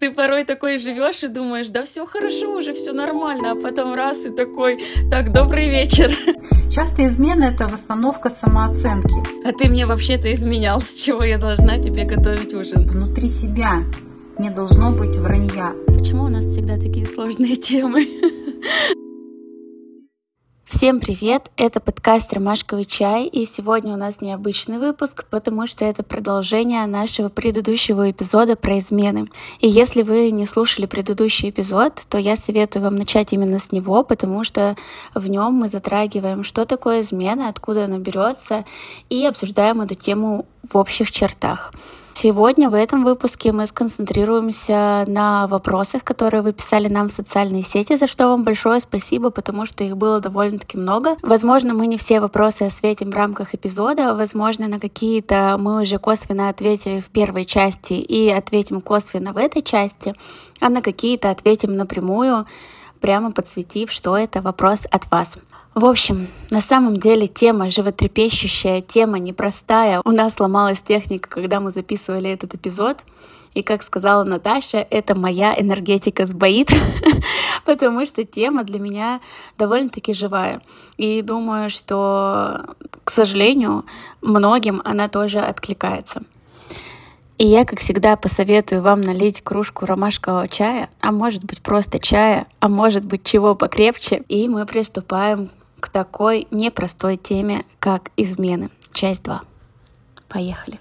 ты порой такой живешь и думаешь, да все хорошо, уже все нормально, а потом раз и такой, так, добрый вечер. Часто измена — это восстановка самооценки. А ты мне вообще-то изменял, с чего я должна тебе готовить ужин? Внутри себя не должно быть вранья. Почему у нас всегда такие сложные темы? Всем привет! Это подкаст «Ромашковый чай», и сегодня у нас необычный выпуск, потому что это продолжение нашего предыдущего эпизода про измены. И если вы не слушали предыдущий эпизод, то я советую вам начать именно с него, потому что в нем мы затрагиваем, что такое измена, откуда она берется, и обсуждаем эту тему в общих чертах. Сегодня в этом выпуске мы сконцентрируемся на вопросах, которые вы писали нам в социальные сети, за что вам большое спасибо, потому что их было довольно-таки много. Возможно, мы не все вопросы осветим в рамках эпизода, возможно, на какие-то мы уже косвенно ответили в первой части и ответим косвенно в этой части, а на какие-то ответим напрямую, прямо подсветив, что это вопрос от вас. В общем, на самом деле тема животрепещущая, тема непростая. У нас сломалась техника, когда мы записывали этот эпизод. И как сказала Наташа, это моя энергетика сбоит, потому что тема для меня довольно-таки живая. И думаю, что, к сожалению, многим она тоже откликается. И я, как всегда, посоветую вам налить кружку ромашкового чая, а может быть просто чая, а может быть чего покрепче. И мы приступаем к такой непростой теме, как измены. Часть 2. Поехали.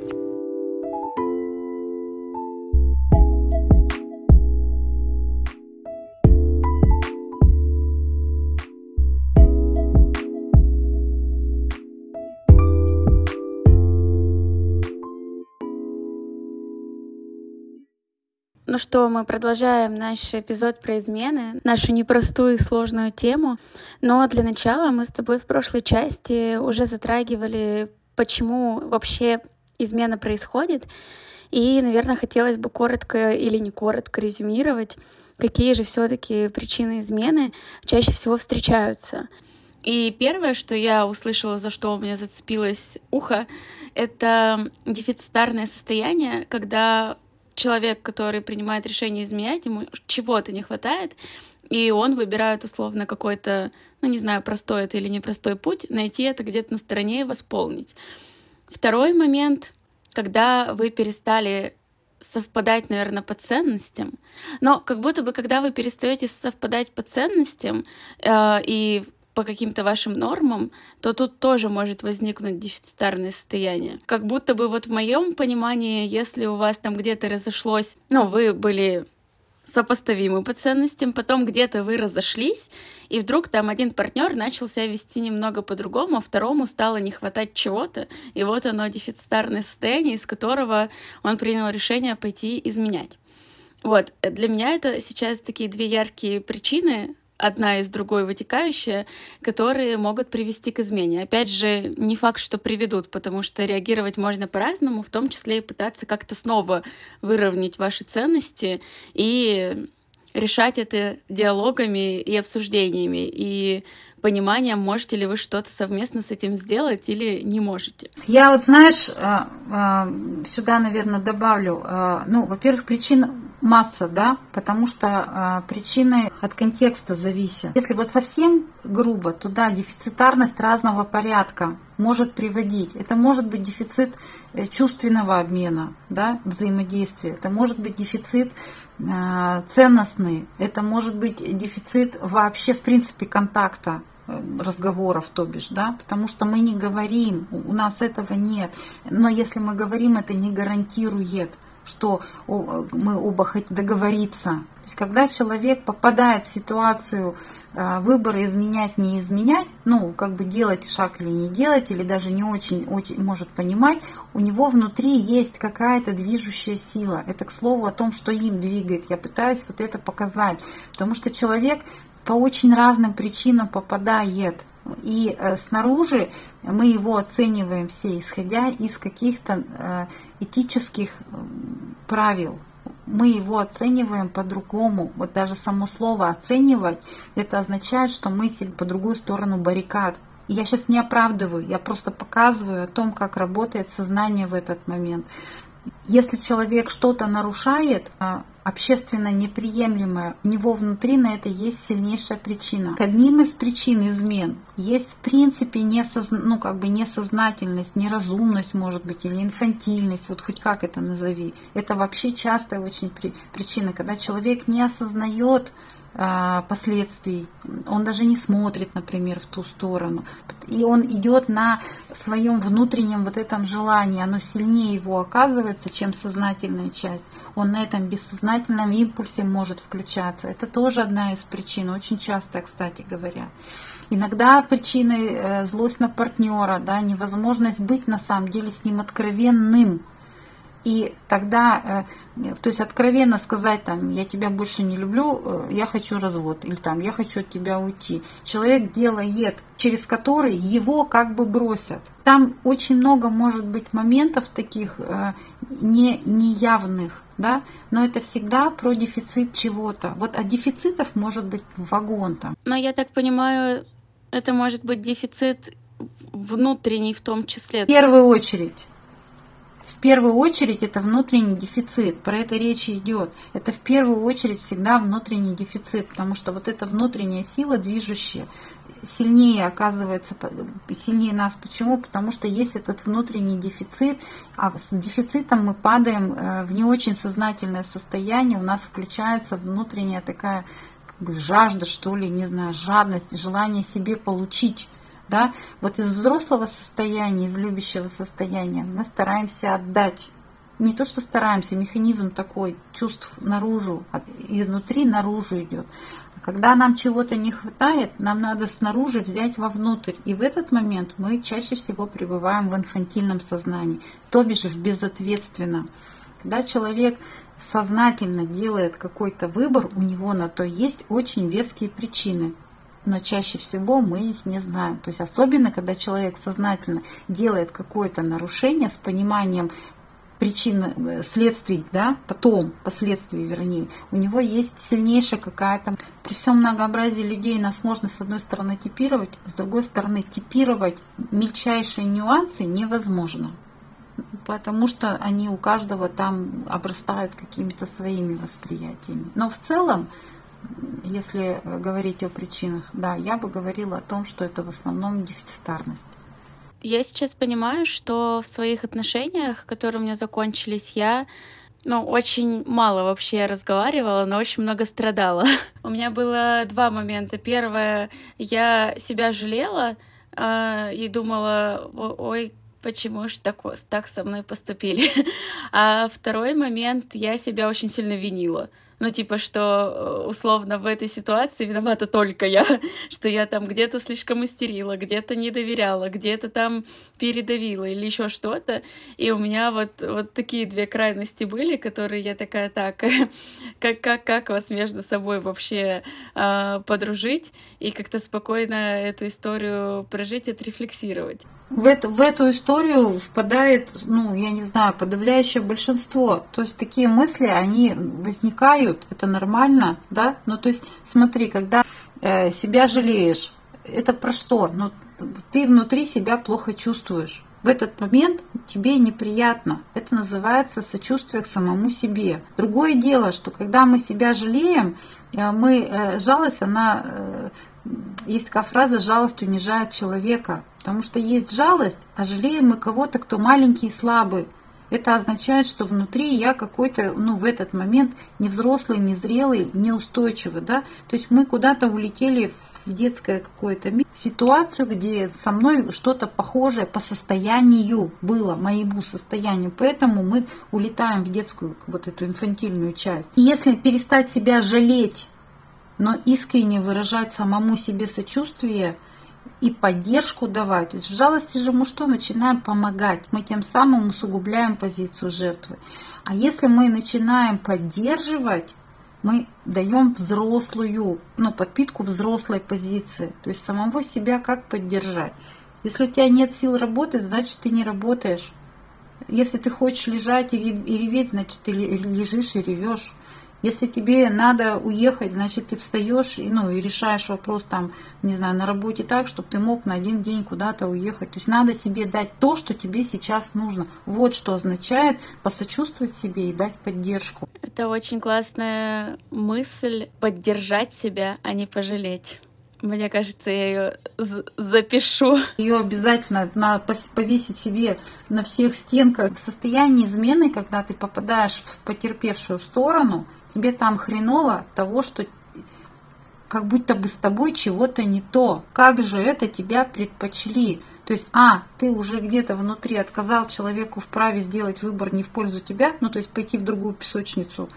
Ну что, мы продолжаем наш эпизод про измены, нашу непростую и сложную тему. Но для начала мы с тобой в прошлой части уже затрагивали, почему вообще измена происходит. И, наверное, хотелось бы коротко или не коротко резюмировать, какие же все-таки причины измены чаще всего встречаются. И первое, что я услышала, за что у меня зацепилось ухо, это дефицитарное состояние, когда человек, который принимает решение изменять, ему чего-то не хватает, и он выбирает условно какой-то, ну не знаю, простой это или непростой путь, найти это где-то на стороне и восполнить. Второй момент, когда вы перестали совпадать, наверное, по ценностям, но как будто бы, когда вы перестаете совпадать по ценностям э, и по каким-то вашим нормам, то тут тоже может возникнуть дефицитарное состояние. Как будто бы вот в моем понимании, если у вас там где-то разошлось, ну, вы были сопоставимы по ценностям, потом где-то вы разошлись, и вдруг там один партнер начал себя вести немного по-другому, а второму стало не хватать чего-то, и вот оно дефицитарное состояние, из которого он принял решение пойти изменять. Вот, для меня это сейчас такие две яркие причины, одна из другой вытекающая, которые могут привести к измене. Опять же, не факт, что приведут, потому что реагировать можно по-разному, в том числе и пытаться как-то снова выровнять ваши ценности и решать это диалогами и обсуждениями. И пониманием, можете ли вы что-то совместно с этим сделать или не можете. Я вот, знаешь, э, э, сюда, наверное, добавлю, э, ну, во-первых, причин масса, да, потому что причины от контекста зависят. Если вот совсем грубо, то да, дефицитарность разного порядка может приводить. Это может быть дефицит чувственного обмена, да, взаимодействия. Это может быть дефицит ценностный. Это может быть дефицит вообще, в принципе, контакта э, разговоров, то бишь, да, потому что мы не говорим, у нас этого нет. Но если мы говорим, это не гарантирует что мы оба хотим договориться. То есть, когда человек попадает в ситуацию э, выбора изменять, не изменять, ну, как бы делать шаг или не делать, или даже не очень, очень может понимать, у него внутри есть какая-то движущая сила. Это, к слову, о том, что им двигает. Я пытаюсь вот это показать. Потому что человек по очень разным причинам попадает. И э, снаружи мы его оцениваем все, исходя из каких-то э, этических правил. Мы его оцениваем по-другому. Вот даже само слово оценивать, это означает, что мы себе по другую сторону баррикад. И я сейчас не оправдываю, я просто показываю о том, как работает сознание в этот момент. Если человек что-то нарушает, а, общественно неприемлемое, у него внутри на это есть сильнейшая причина. К одним из причин измен есть в принципе несозна... ну, как бы несознательность, неразумность, может быть, или инфантильность, вот хоть как это назови. Это вообще частая очень при... причина, когда человек не осознает последствий. Он даже не смотрит, например, в ту сторону. И он идет на своем внутреннем вот этом желании. Оно сильнее его оказывается, чем сознательная часть. Он на этом бессознательном импульсе может включаться. Это тоже одна из причин, очень часто, кстати говоря. Иногда причиной э, злость на партнера, да, невозможность быть на самом деле с ним откровенным – и тогда, э, то есть откровенно сказать, там, я тебя больше не люблю, э, я хочу развод, или там, я хочу от тебя уйти. Человек делает, через который его как бы бросят. Там очень много может быть моментов таких э, не, неявных, да, но это всегда про дефицит чего-то. Вот а дефицитов может быть вагон там. Но я так понимаю, это может быть дефицит внутренний в том числе. В первую очередь первую очередь это внутренний дефицит, про это речь идет. Это в первую очередь всегда внутренний дефицит, потому что вот эта внутренняя сила движущая сильнее оказывается, сильнее нас. Почему? Потому что есть этот внутренний дефицит, а с дефицитом мы падаем э, в не очень сознательное состояние, у нас включается внутренняя такая как бы жажда, что ли, не знаю, жадность, желание себе получить да, вот из взрослого состояния, из любящего состояния мы стараемся отдать. Не то, что стараемся, механизм такой чувств наружу, изнутри наружу идет. Когда нам чего-то не хватает, нам надо снаружи взять вовнутрь. И в этот момент мы чаще всего пребываем в инфантильном сознании, то бишь в безответственном. Когда человек сознательно делает какой-то выбор, у него на то есть очень веские причины но чаще всего мы их не знаем. То есть особенно, когда человек сознательно делает какое-то нарушение с пониманием причин, э, следствий, да, потом, последствий, вернее, у него есть сильнейшая какая-то... При всем многообразии людей нас можно, с одной стороны, типировать, с другой стороны, типировать мельчайшие нюансы невозможно. Потому что они у каждого там обрастают какими-то своими восприятиями. Но в целом если говорить о причинах, да, я бы говорила о том, что это в основном дефицитарность. Я сейчас понимаю, что в своих отношениях, которые у меня закончились, я ну, очень мало вообще разговаривала, но очень много страдала. У меня было два момента. Первое, я себя жалела э, и думала, ой, почему же так, так со мной поступили. А второй момент, я себя очень сильно винила. Ну, типа, что э, условно в этой ситуации виновата только я, что я там где-то слишком истерила, где-то не доверяла, где-то там передавила или еще что-то. И у меня вот, вот такие две крайности были, которые я такая, так, как, как, как вас между собой вообще э, подружить и как-то спокойно эту историю прожить, отрефлексировать в эту, в эту историю впадает, ну, я не знаю, подавляющее большинство. То есть такие мысли, они возникают, это нормально, да? Ну, то есть смотри, когда э, себя жалеешь, это про что? Ну, ты внутри себя плохо чувствуешь. В этот момент тебе неприятно. Это называется сочувствие к самому себе. Другое дело, что когда мы себя жалеем, э, мы э, жалость, она э, есть такая фраза «жалость унижает человека». Потому что есть жалость, а жалеем мы кого-то, кто маленький и слабый. Это означает, что внутри я какой-то, ну, в этот момент не взрослый, не зрелый, неустойчивый, да. То есть мы куда-то улетели в детское какое-то ситуацию, где со мной что-то похожее по состоянию было, моему состоянию. Поэтому мы улетаем в детскую вот эту инфантильную часть. И если перестать себя жалеть, но искренне выражать самому себе сочувствие – и поддержку давать. Есть в жалости же мы что? Начинаем помогать. Мы тем самым усугубляем позицию жертвы. А если мы начинаем поддерживать, мы даем взрослую, ну, подпитку взрослой позиции. То есть самого себя как поддержать. Если у тебя нет сил работать, значит ты не работаешь. Если ты хочешь лежать и реветь, значит ты лежишь и ревешь. Если тебе надо уехать, значит, ты встаешь и, ну, и решаешь вопрос там, не знаю, на работе так, чтобы ты мог на один день куда-то уехать. То есть надо себе дать то, что тебе сейчас нужно. Вот что означает посочувствовать себе и дать поддержку. Это очень классная мысль поддержать себя, а не пожалеть. Мне кажется, я ее запишу. Ее обязательно надо повесить себе на всех стенках. В состоянии измены, когда ты попадаешь в потерпевшую сторону, тебе там хреново того, что как будто бы с тобой чего-то не то. Как же это тебя предпочли? То есть, а, ты уже где-то внутри отказал человеку в праве сделать выбор не в пользу тебя, ну, то есть пойти в другую песочницу.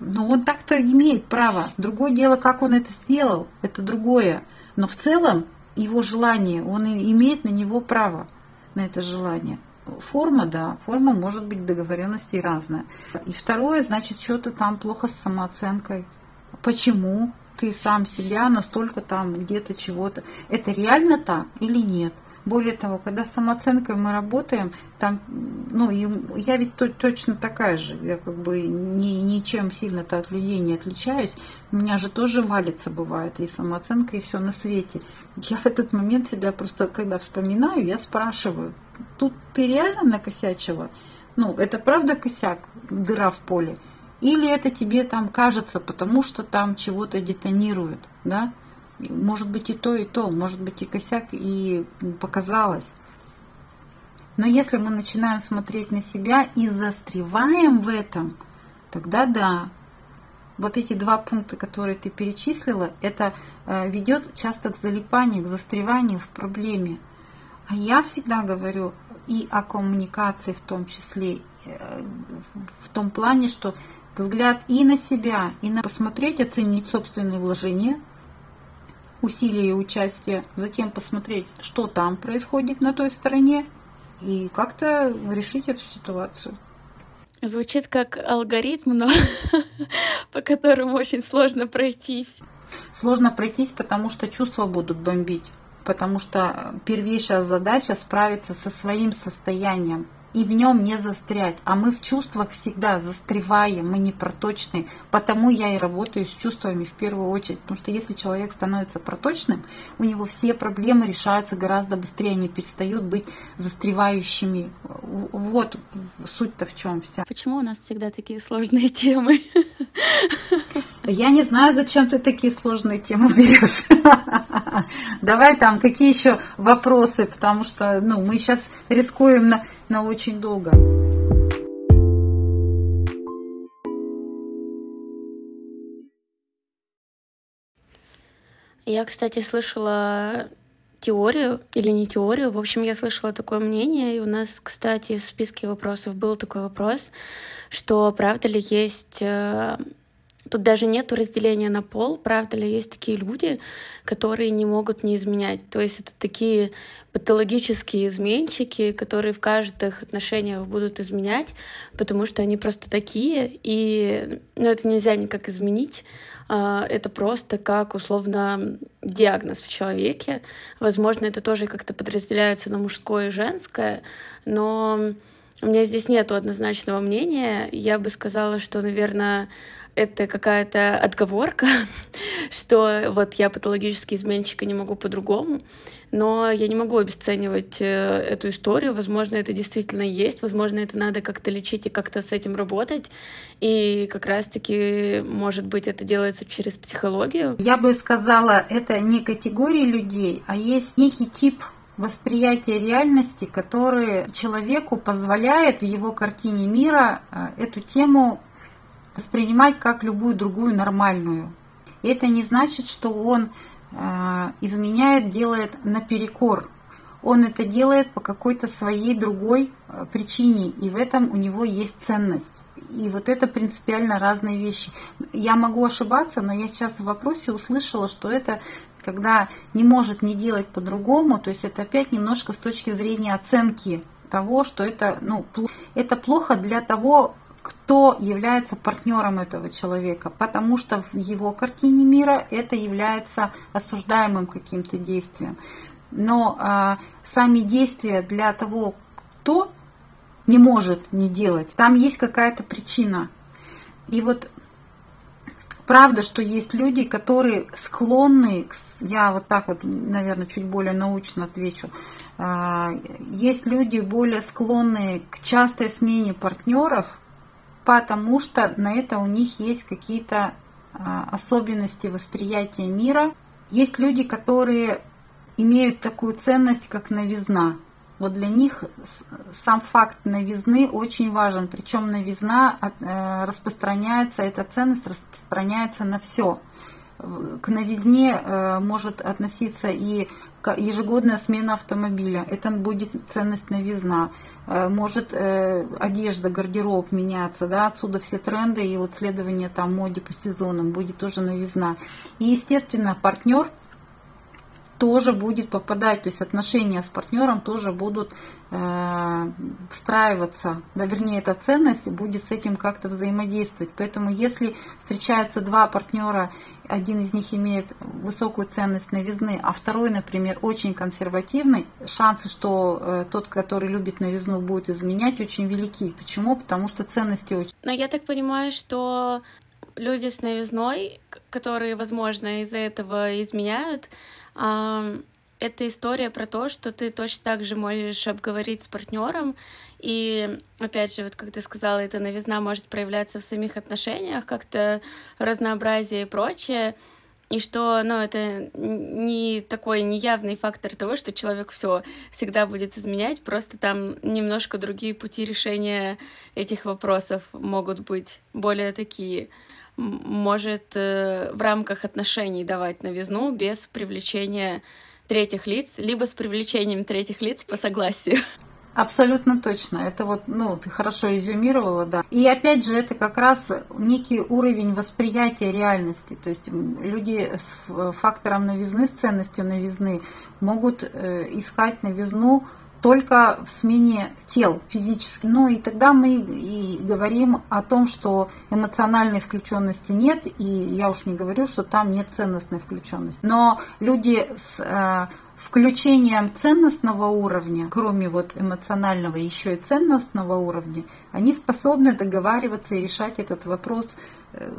Но он так-то имеет право. Другое дело, как он это сделал, это другое. Но в целом его желание, он имеет на него право, на это желание. Форма, да, форма может быть договоренностей разная. И второе, значит, что-то там плохо с самооценкой. Почему ты сам себя настолько там где-то чего-то? Это реально так или нет? Более того, когда с самооценкой мы работаем, там, ну, я ведь точно такая же, я как бы ни, ничем сильно-то от людей не отличаюсь, у меня же тоже валится бывает и самооценка, и все на свете. Я в этот момент себя просто, когда вспоминаю, я спрашиваю, тут ты реально накосячила? Ну, это правда косяк, дыра в поле? Или это тебе там кажется, потому что там чего-то детонирует, да? Может быть и то, и то, может быть и косяк, и показалось. Но если мы начинаем смотреть на себя и застреваем в этом, тогда да. Вот эти два пункта, которые ты перечислила, это э, ведет часто к залипанию, к застреванию в проблеме. А я всегда говорю и о коммуникации в том числе, э, в том плане, что взгляд и на себя, и на посмотреть, оценить собственные вложения – усилия и участия, затем посмотреть, что там происходит на той стороне, и как-то решить эту ситуацию. Звучит как алгоритм, но по которому очень сложно пройтись. Сложно пройтись, потому что чувства будут бомбить. Потому что первейшая задача справиться со своим состоянием, и в нем не застрять. А мы в чувствах всегда застреваем, мы не проточны. Потому я и работаю с чувствами в первую очередь. Потому что если человек становится проточным, у него все проблемы решаются гораздо быстрее, они перестают быть застревающими. Вот суть-то в чем вся. Почему у нас всегда такие сложные темы? Я не знаю, зачем ты такие сложные темы берешь. Давай там, какие еще вопросы, потому что ну, мы сейчас рискуем на на очень долго. Я, кстати, слышала теорию или не теорию. В общем, я слышала такое мнение, и у нас, кстати, в списке вопросов был такой вопрос, что правда ли есть э, Тут даже нету разделения на пол, правда ли, есть такие люди, которые не могут не изменять. То есть это такие патологические изменщики, которые в каждых отношениях будут изменять, потому что они просто такие, и ну, это нельзя никак изменить. А, это просто как условно диагноз в человеке. Возможно, это тоже как-то подразделяется на мужское и женское, но у меня здесь нету однозначного мнения. Я бы сказала, что, наверное, это какая-то отговорка, что вот я патологический изменщик и не могу по-другому, но я не могу обесценивать э, эту историю. Возможно, это действительно есть, возможно, это надо как-то лечить и как-то с этим работать. И как раз-таки, может быть, это делается через психологию. Я бы сказала, это не категории людей, а есть некий тип восприятия реальности, который человеку позволяет в его картине мира э, эту тему воспринимать как любую другую нормальную. Это не значит, что он э, изменяет, делает наперекор. Он это делает по какой-то своей другой э, причине, и в этом у него есть ценность. И вот это принципиально разные вещи. Я могу ошибаться, но я сейчас в вопросе услышала, что это когда не может не делать по-другому, то есть это опять немножко с точки зрения оценки того, что это, ну, это плохо для того, кто является партнером этого человека, потому что в его картине мира это является осуждаемым каким-то действием. Но а, сами действия для того, кто не может не делать, там есть какая-то причина. И вот правда, что есть люди, которые склонны, я вот так вот, наверное, чуть более научно отвечу, а, есть люди более склонные к частой смене партнеров, потому что на это у них есть какие-то а, особенности восприятия мира. Есть люди, которые имеют такую ценность, как новизна. Вот для них сам факт новизны очень важен. Причем новизна э, распространяется, эта ценность распространяется на все. К новизне э, может относиться и ежегодная смена автомобиля. Это будет ценность новизна. Э, может одежда, гардероб меняться, да, отсюда все тренды и вот следование там моде по сезонам будет тоже новизна. И естественно партнер – тоже будет попадать, то есть отношения с партнером тоже будут э, встраиваться, да, вернее, эта ценность будет с этим как-то взаимодействовать. Поэтому если встречаются два партнера, один из них имеет высокую ценность новизны, а второй, например, очень консервативный, шансы, что э, тот, который любит новизну, будет изменять, очень велики. Почему? Потому что ценности очень... Но я так понимаю, что люди с новизной, которые, возможно, из-за этого изменяют, это история про то, что ты точно так же можешь обговорить с партнером. И опять же, вот как ты сказала, эта новизна может проявляться в самих отношениях, как-то разнообразие и прочее. И что, ну, это не такой неявный фактор того, что человек все всегда будет изменять, просто там немножко другие пути решения этих вопросов могут быть более такие может э, в рамках отношений давать новизну без привлечения третьих лиц, либо с привлечением третьих лиц по согласию. Абсолютно точно. Это вот, ну, ты хорошо резюмировала, да. И опять же, это как раз некий уровень восприятия реальности. То есть люди с фактором новизны, с ценностью новизны могут э, искать новизну только в смене тел физически. Ну и тогда мы и говорим о том, что эмоциональной включенности нет, и я уж не говорю, что там нет ценностной включенности. Но люди с э, включением ценностного уровня, кроме вот эмоционального, еще и ценностного уровня, они способны договариваться и решать этот вопрос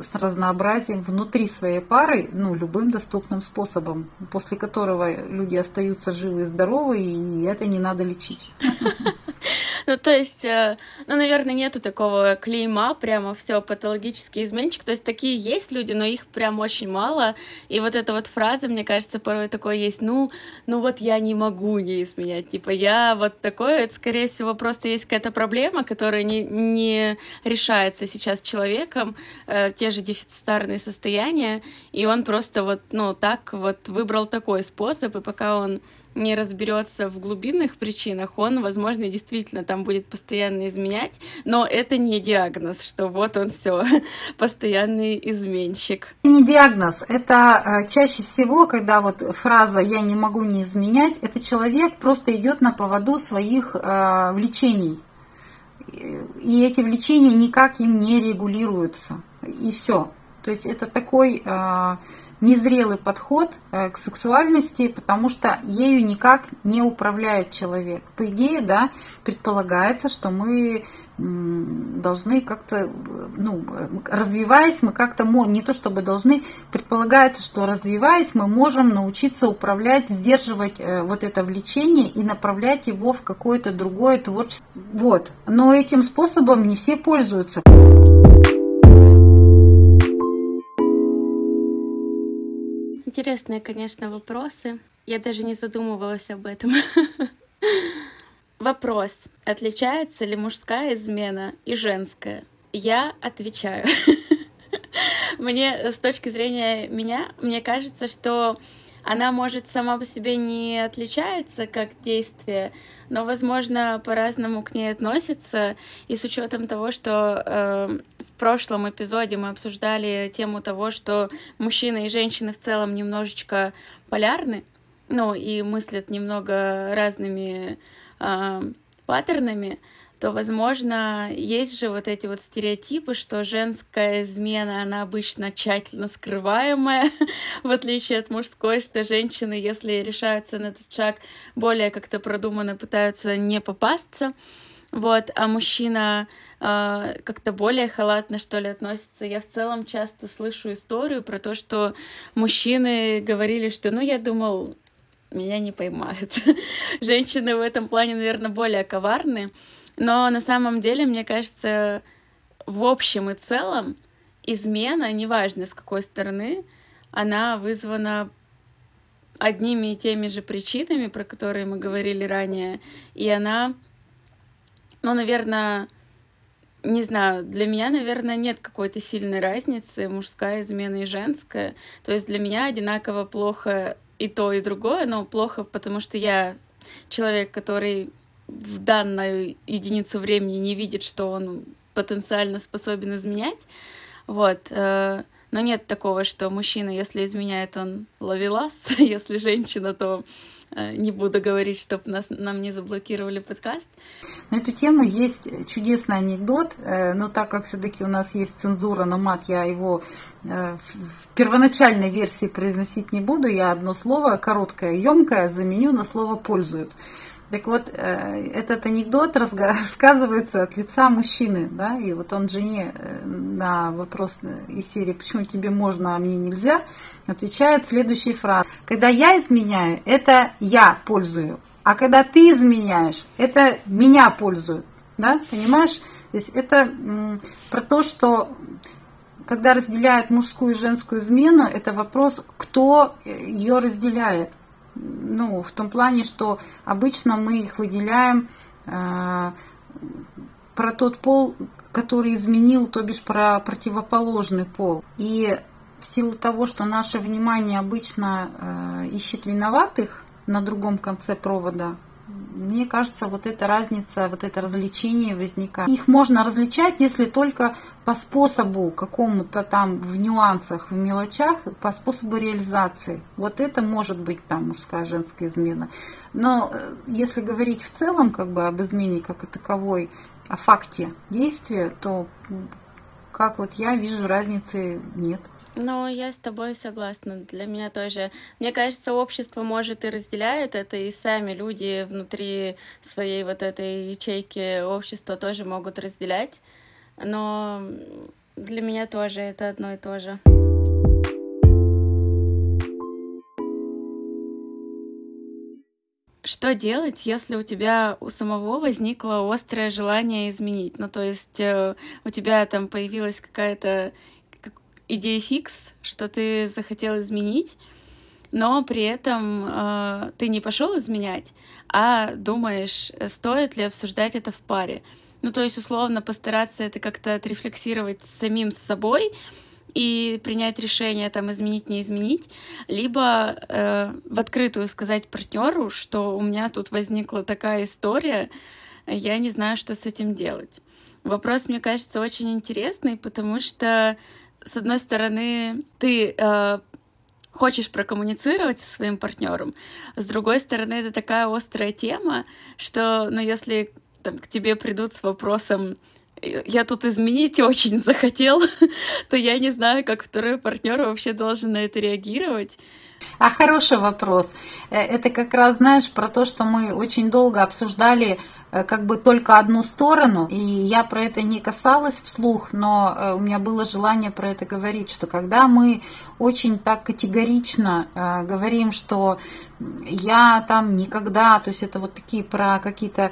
с разнообразием внутри своей пары, ну, любым доступным способом, после которого люди остаются живы и здоровы, и это не надо лечить. Ну, то есть, э, ну, наверное, нету такого клейма, прямо все патологический изменчик. То есть, такие есть люди, но их прям очень мало. И вот эта вот фраза, мне кажется, порой такое есть, ну, ну вот я не могу не изменять. Типа, я вот такое, это, скорее всего, просто есть какая-то проблема, которая не, не решается сейчас человеком, э, те же дефицитарные состояния, и он просто вот, ну, так вот выбрал такой способ, и пока он не разберется в глубинных причинах, он, возможно, действительно там будет постоянно изменять, но это не диагноз, что вот он все постоянный изменщик. Не диагноз, это э, чаще всего, когда вот фраза «я не могу не изменять», это человек просто идет на поводу своих э, влечений. И эти влечения никак им не регулируются. И все. То есть это такой э, незрелый подход э, к сексуальности, потому что ею никак не управляет человек. По идее, да, предполагается, что мы должны как-то, ну, развиваясь, мы как-то, не то чтобы должны, предполагается, что развиваясь, мы можем научиться управлять, сдерживать э, вот это влечение и направлять его в какое-то другое творчество. Вот. Но этим способом не все пользуются. Интересные, конечно, вопросы. Я даже не задумывалась об этом. Вопрос. Отличается ли мужская измена и женская? Я отвечаю. Мне, с точки зрения меня, мне кажется, что она может сама по себе не отличается как действие, но, возможно, по-разному к ней относится. И с учетом того, что э, в прошлом эпизоде мы обсуждали тему того, что мужчины и женщины в целом немножечко полярны, ну и мыслят немного разными э, паттернами, то, возможно, есть же вот эти вот стереотипы, что женская измена, она обычно тщательно скрываемая, в отличие от мужской, что женщины, если решаются на этот шаг, более как-то продуманно пытаются не попасться. вот, а мужчина э, как-то более халатно, что ли, относится. Я в целом часто слышу историю про то, что мужчины говорили, что, ну, я думал, меня не поймают. Женщины в этом плане, наверное, более коварны. Но на самом деле, мне кажется, в общем и целом измена, неважно с какой стороны, она вызвана одними и теми же причинами, про которые мы говорили ранее, и она, ну, наверное, не знаю, для меня, наверное, нет какой-то сильной разницы, мужская измена и женская. То есть для меня одинаково плохо и то, и другое, но плохо, потому что я человек, который в данную единицу времени не видит, что он потенциально способен изменять. Вот. Э, но нет такого, что мужчина, если изменяет, он ловелас, если женщина, то э, не буду говорить, чтобы нас, нам не заблокировали подкаст. На эту тему есть чудесный анекдот, э, но так как все-таки у нас есть цензура на мат, я его в первоначальной версии произносить не буду, я одно слово короткое, емкое заменю на слово пользуют. Так вот, э, этот анекдот рассказывается от лица мужчины, да, и вот он жене э, на вопрос из серии «Почему тебе можно, а мне нельзя?» отвечает следующей фразой. Когда я изменяю, это я пользую, а когда ты изменяешь, это меня пользуют, да, понимаешь? То есть это про то, что когда разделяют мужскую и женскую измену, это вопрос, кто ее разделяет ну, в том плане, что обычно мы их выделяем э, про тот пол, который изменил, то бишь про противоположный пол. И в силу того, что наше внимание обычно э, ищет виноватых на другом конце провода, мне кажется, вот эта разница, вот это развлечение возникает. Их можно различать, если только по способу какому-то там в нюансах, в мелочах, по способу реализации. Вот это может быть там мужская, женская измена. Но э, если говорить в целом как бы об измене как о таковой, о факте действия, то как вот я вижу, разницы нет. Ну, я с тобой согласна. Для меня тоже. Мне кажется, общество может и разделяет это, и сами люди внутри своей вот этой ячейки общества тоже могут разделять. Но для меня тоже это одно и то же. Что делать, если у тебя у самого возникло острое желание изменить? Ну, то есть э, у тебя там появилась какая-то идея фикс, что ты захотел изменить, но при этом э, ты не пошел изменять, а думаешь, стоит ли обсуждать это в паре. Ну, то есть, условно, постараться это как-то отрефлексировать самим с собой и принять решение, там, изменить, не изменить, либо э, в открытую сказать партнеру, что у меня тут возникла такая история, я не знаю, что с этим делать. Вопрос, мне кажется, очень интересный, потому что с одной стороны, ты э, хочешь прокоммуницировать со своим партнером, с другой стороны, это такая острая тема, что, ну, если там, к тебе придут с вопросом, я тут изменить очень захотел, то я не знаю, как второй партнер вообще должен на это реагировать. А хороший вопрос. Э, это как раз, знаешь, про то, что мы очень долго обсуждали Э, как бы только одну сторону, и я про это не касалась вслух, но э, у меня было желание про это говорить, что когда мы очень так категорично говорим, что я там никогда, то есть это вот такие про какие-то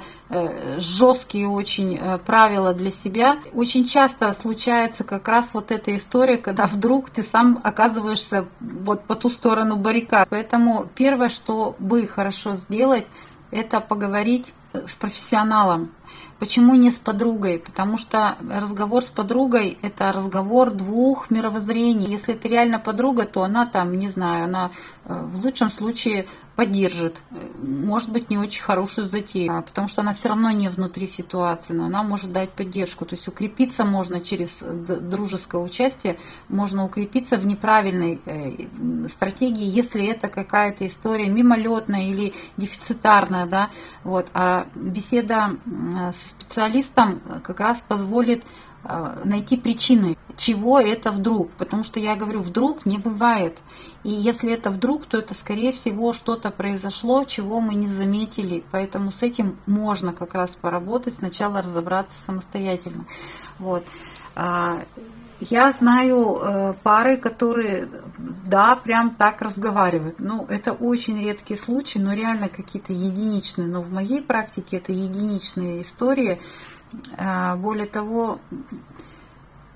жесткие очень правила для себя, очень часто случается как раз вот эта история, когда вдруг ты сам оказываешься вот по ту сторону баррикад. Поэтому первое, что бы хорошо сделать, это поговорить с профессионалом. Почему не с подругой? Потому что разговор с подругой – это разговор двух мировоззрений. Если это реально подруга, то она там, не знаю, она э, в лучшем случае поддержит, может быть, не очень хорошую затею, а потому что она все равно не внутри ситуации, но она может дать поддержку. То есть укрепиться можно через дружеское участие, можно укрепиться в неправильной э, стратегии, если это какая-то история мимолетная или дефицитарная, да, вот. А беседа со специалистом как раз позволит найти причины, чего это вдруг. Потому что я говорю, вдруг не бывает. И если это вдруг, то это, скорее всего, что-то произошло, чего мы не заметили. Поэтому с этим можно как раз поработать, сначала разобраться самостоятельно. Вот. А, я знаю э, пары, которые, да, прям так разговаривают. Ну, это очень редкие случаи, но реально какие-то единичные. Но в моей практике это единичные истории. А, более того,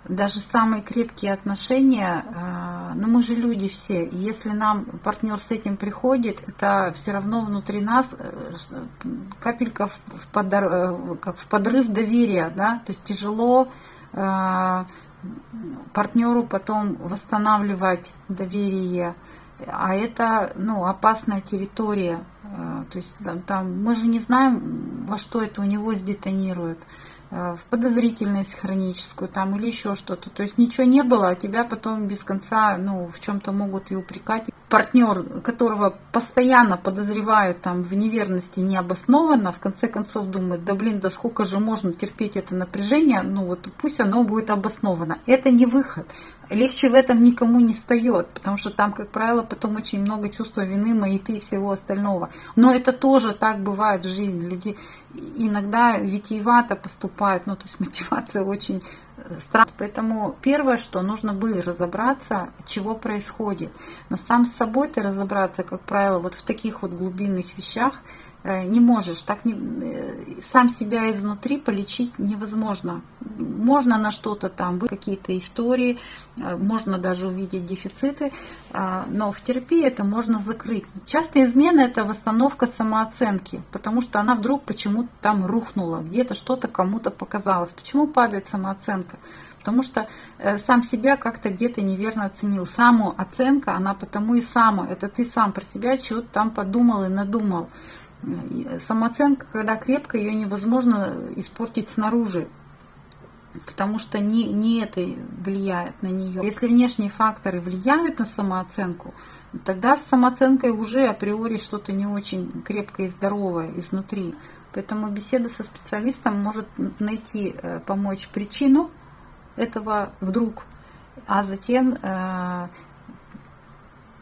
даже самые крепкие отношения, а, ну мы же люди все, если нам партнер с этим приходит, это все равно внутри нас э, капелька в, в, подар, э, как в подрыв доверия, да, то есть тяжело а, партнеру потом восстанавливать доверие, а это ну, опасная территория, а, то есть там, там мы же не знаем, во что это у него сдетонирует. Э, в подозрительность хроническую там или еще что-то. То есть ничего не было, а тебя потом без конца ну, в чем-то могут и упрекать. Партнер, которого постоянно подозревают там, в неверности необоснованно, в конце концов думает, да блин, да сколько же можно терпеть это напряжение, ну вот пусть оно будет обосновано. Это не выход легче в этом никому не встает, потому что там, как правило, потом очень много чувства вины, маяты и всего остального. Но это тоже так бывает в жизни. Люди иногда витиевато поступают, ну, то есть мотивация очень э, странная. Поэтому первое, что нужно было разобраться, чего происходит. Но сам с собой ты разобраться, как правило, вот в таких вот глубинных вещах – не можешь, так не, э, сам себя изнутри полечить невозможно. Можно на что-то там, какие-то истории, э, можно даже увидеть дефициты, но в терапии это можно закрыть. Часто измена это восстановка самооценки, потому что она вдруг почему-то там рухнула, где-то что-то кому-то показалось. Почему падает самооценка? Потому что сам себя как-то где-то неверно оценил. Самооценка, она потому и сама. Это ты сам про себя чего-то там подумал и надумал. Самооценка, когда крепко, ее невозможно испортить снаружи, потому что не, не это влияет на нее. Если внешние факторы влияют на самооценку, тогда с самооценкой уже априори что-то не очень крепкое и здоровое изнутри. Поэтому беседа со специалистом может найти, э, помочь причину этого вдруг, а затем э,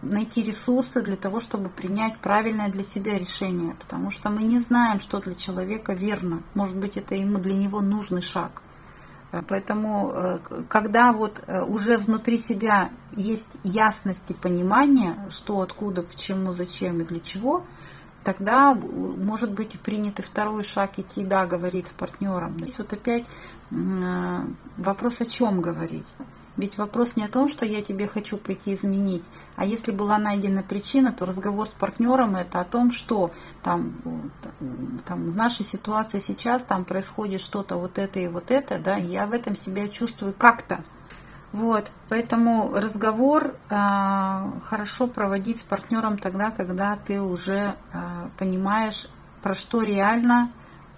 найти ресурсы для того, чтобы принять правильное для себя решение, потому что мы не знаем, что для человека верно. Может быть, это ему для него нужный шаг. Э, поэтому, э, когда вот э, уже внутри себя есть ясность и понимание, что, откуда, почему, зачем и для чего, тогда может быть принятый второй шаг идти, да, говорить с партнером. Здесь вот опять вопрос о чем говорить. Ведь вопрос не о том, что я тебе хочу пойти изменить, а если была найдена причина, то разговор с партнером это о том, что там, там в нашей ситуации сейчас там происходит что-то вот это и вот это, да, я в этом себя чувствую как-то. Вот, поэтому разговор э, хорошо проводить с партнером тогда, когда ты уже э, понимаешь, про что реально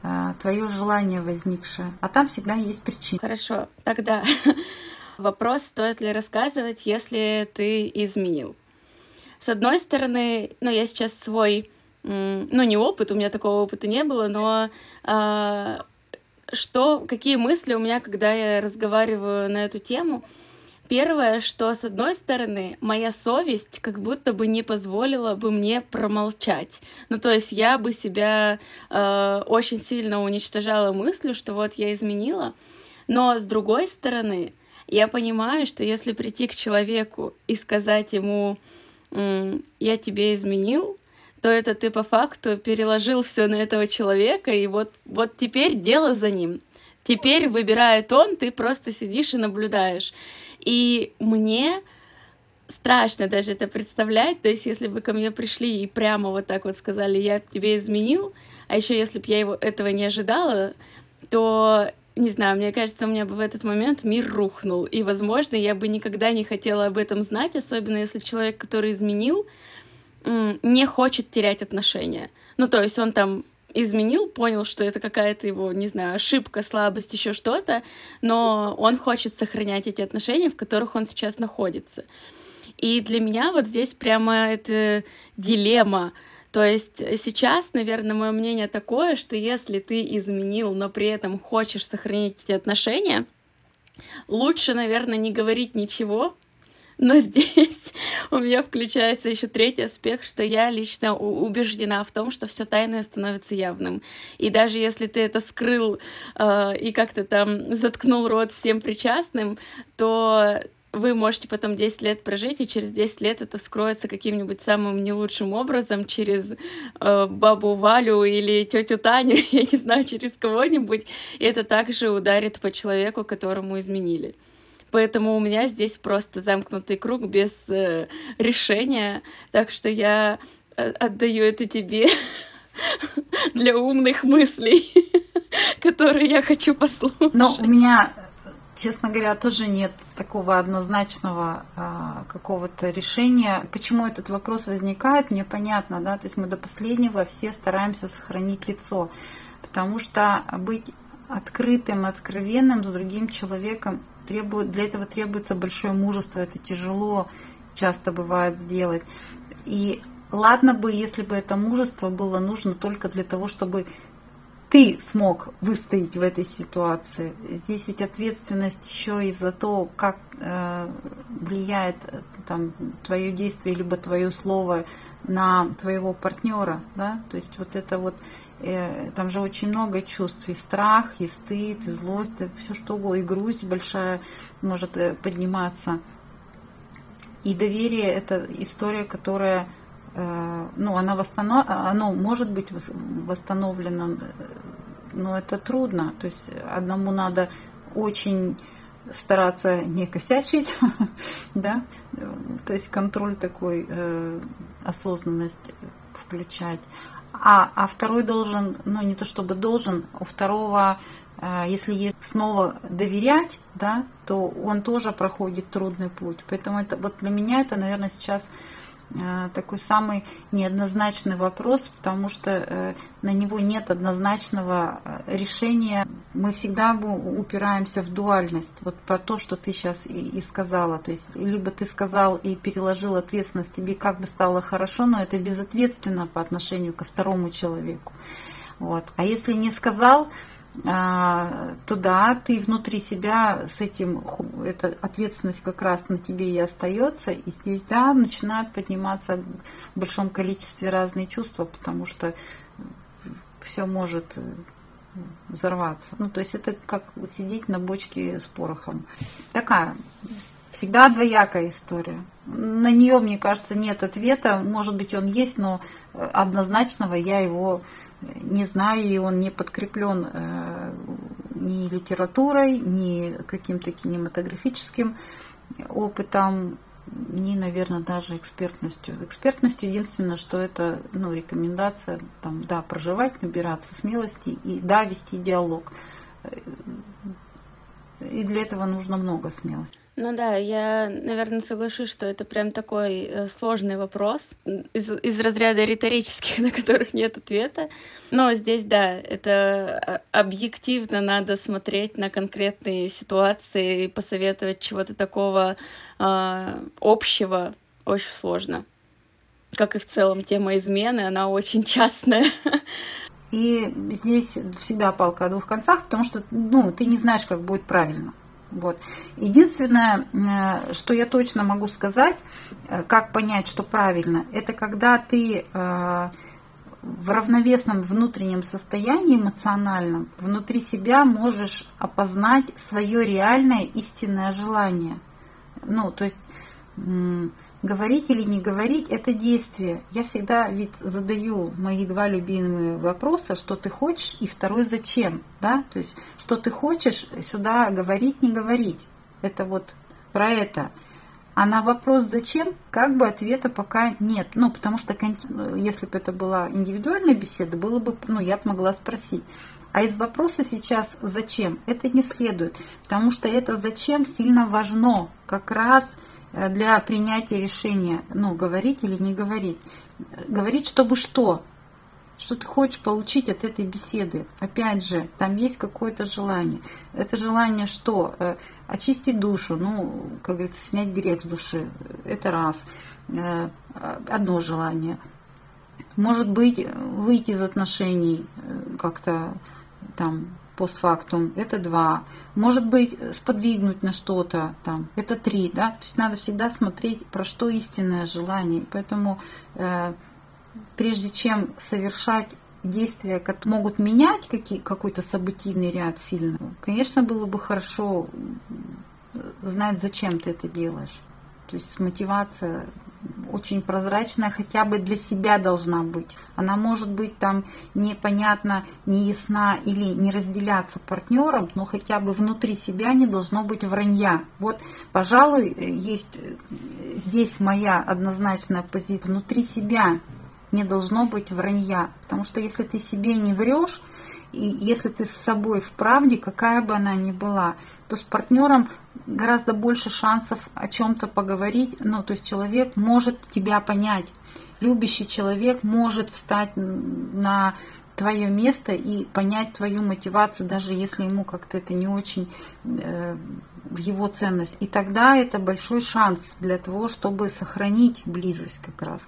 э, твое желание возникшее. А там всегда есть причина. Хорошо, тогда Вопрос, стоит ли рассказывать, если ты изменил. С одной стороны, ну, я сейчас свой, ну, не опыт, у меня такого опыта не было, но э, что, какие мысли у меня, когда я разговариваю на эту тему? Первое, что с одной стороны, моя совесть как будто бы не позволила бы мне промолчать. Ну, то есть я бы себя э, очень сильно уничтожала мыслью, что вот я изменила. Но с другой стороны, я понимаю, что если прийти к человеку и сказать ему, я тебе изменил, то это ты по факту переложил все на этого человека, и вот, вот теперь дело за ним. Теперь выбирает он, ты просто сидишь и наблюдаешь. И мне страшно даже это представлять. То есть, если бы ко мне пришли и прямо вот так вот сказали, я тебе изменил, а еще если бы я его, этого не ожидала, то не знаю, мне кажется, у меня бы в этот момент мир рухнул. И, возможно, я бы никогда не хотела об этом знать, особенно если человек, который изменил, не хочет терять отношения. Ну, то есть он там изменил, понял, что это какая-то его, не знаю, ошибка, слабость, еще что-то, но он хочет сохранять эти отношения, в которых он сейчас находится. И для меня вот здесь прямо это дилемма, то есть сейчас, наверное, мое мнение такое, что если ты изменил, но при этом хочешь сохранить эти отношения, Лучше, наверное, не говорить ничего, но здесь у меня включается еще третий аспект, что я лично убеждена в том, что все тайное становится явным. И даже если ты это скрыл э, и как-то там заткнул рот всем причастным, то вы можете потом 10 лет прожить, и через 10 лет это вскроется каким-нибудь самым не лучшим образом через э, бабу Валю или тетю Таню, я не знаю, через кого-нибудь, и это также ударит по человеку, которому изменили. Поэтому у меня здесь просто замкнутый круг без э, решения, так что я э, отдаю это тебе для умных мыслей, которые я хочу послушать. Но у меня, честно говоря, тоже нет такого однозначного а, какого-то решения. Почему этот вопрос возникает, мне понятно, да, то есть мы до последнего все стараемся сохранить лицо, потому что быть открытым, откровенным с другим человеком требует, для этого требуется большое мужество, это тяжело часто бывает сделать. И ладно бы, если бы это мужество было нужно только для того, чтобы ты смог выстоять в этой ситуации. Здесь ведь ответственность еще и за то, как э, влияет там, твое действие либо твое слово на твоего партнера. Да? То есть вот это вот Э, там же очень много чувств, и страх, и стыд, и злость, и все что угодно, и грусть большая может э, подниматься. И доверие – это история, которая, э, ну, она восстанов... оно может быть восстановлено, но это трудно. То есть одному надо очень стараться не косячить, да, то есть контроль такой, осознанность включать а, а второй должен, ну не то чтобы должен, у второго, э, если есть снова доверять, да, то он тоже проходит трудный путь. Поэтому это вот для меня это, наверное, сейчас Э, такой самый неоднозначный вопрос, потому что э, на него нет однозначного э, решения. Мы всегда упираемся в дуальность. Вот про то, что ты сейчас и сказала. То есть либо ты сказал и переложил ответственность, тебе как бы стало хорошо, но это безответственно по отношению ко второму человеку. Вот. А если не сказал, а, то да, ты внутри себя с этим, эта ответственность как раз на тебе и остается, и здесь, да, начинают подниматься в большом количестве разные чувства, потому что все может э, взорваться. Ну, то есть это как сидеть на бочке с порохом. Такая всегда двоякая история. На нее, мне кажется, нет ответа. Может быть, он есть, но однозначного я его не знаю, и он не подкреплен э, ни литературой, ни каким-то кинематографическим опытом, ни, наверное, даже экспертностью. Экспертностью единственное, что это ну, рекомендация, там, да, проживать, набираться смелости и, да, вести диалог. И для этого нужно много смелости. Ну да, я, наверное, соглашусь, что это прям такой э, сложный вопрос из, из разряда риторических, на которых нет ответа. Но здесь, да, это а, объективно надо смотреть на конкретные ситуации и посоветовать чего-то такого э, общего очень сложно. Как и в целом тема измены, она очень частная. И здесь всегда палка о двух концах, потому что ну, ты не знаешь, как будет правильно. Вот. Единственное, э, что я точно могу сказать, э, как понять, что правильно, это когда ты э, в равновесном внутреннем состоянии эмоциональном внутри себя можешь опознать свое реальное истинное желание. Ну, то есть Говорить или не говорить – это действие. Я всегда ведь задаю мои два любимые вопроса, что ты хочешь, и второй зачем. Да? То есть, что ты хочешь, сюда говорить, не говорить. Это вот про это. А на вопрос «зачем?» как бы ответа пока нет. Ну, потому что если бы это была индивидуальная беседа, было бы, ну, я бы могла спросить. А из вопроса сейчас «зачем?» это не следует, потому что это «зачем» сильно важно как раз – для принятия решения, ну, говорить или не говорить. Говорить, чтобы что? Что ты хочешь получить от этой беседы? Опять же, там есть какое-то желание. Это желание что? Э, очистить душу, ну, как говорится, снять грех с души. Это раз. Э, одно желание. Может быть, выйти из отношений как-то там постфактум, это два. Может быть, сподвигнуть на что-то, там, это три, да. То есть надо всегда смотреть, про что истинное желание. Поэтому э, прежде чем совершать действия, которые могут менять какие, какой-то событийный ряд сильно, конечно, было бы хорошо знать, зачем ты это делаешь. То есть мотивация очень прозрачная хотя бы для себя должна быть. Она может быть там непонятна, неясна или не разделяться партнером, но хотя бы внутри себя не должно быть вранья. Вот, пожалуй, есть здесь моя однозначная позиция. Внутри себя не должно быть вранья. Потому что если ты себе не врешь, и если ты с собой в правде, какая бы она ни была, то с партнером гораздо больше шансов о чем-то поговорить. Ну, то есть человек может тебя понять. Любящий человек может встать на твое место и понять твою мотивацию, даже если ему как-то это не очень э, в его ценность. И тогда это большой шанс для того, чтобы сохранить близость как раз.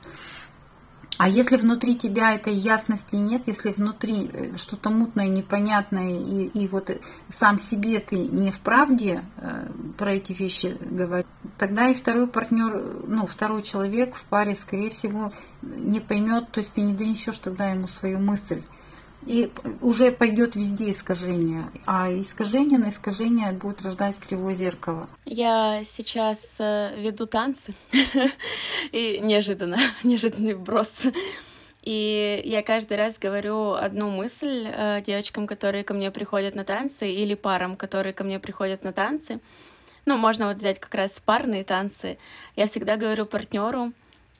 А если внутри тебя этой ясности нет, если внутри э, что-то мутное, непонятное, и, и вот сам себе ты не в правде э, про эти вещи говоришь, тогда и второй партнер, ну, второй человек в паре, скорее всего, не поймет, то есть ты не донесешь тогда ему свою мысль и уже пойдет везде искажение, а искажение на искажение будет рождать кривое зеркало. Я сейчас э, веду танцы, и неожиданно, неожиданный вброс. И я каждый раз говорю одну мысль э, девочкам, которые ко мне приходят на танцы, или парам, которые ко мне приходят на танцы. Ну, можно вот взять как раз парные танцы. Я всегда говорю партнеру,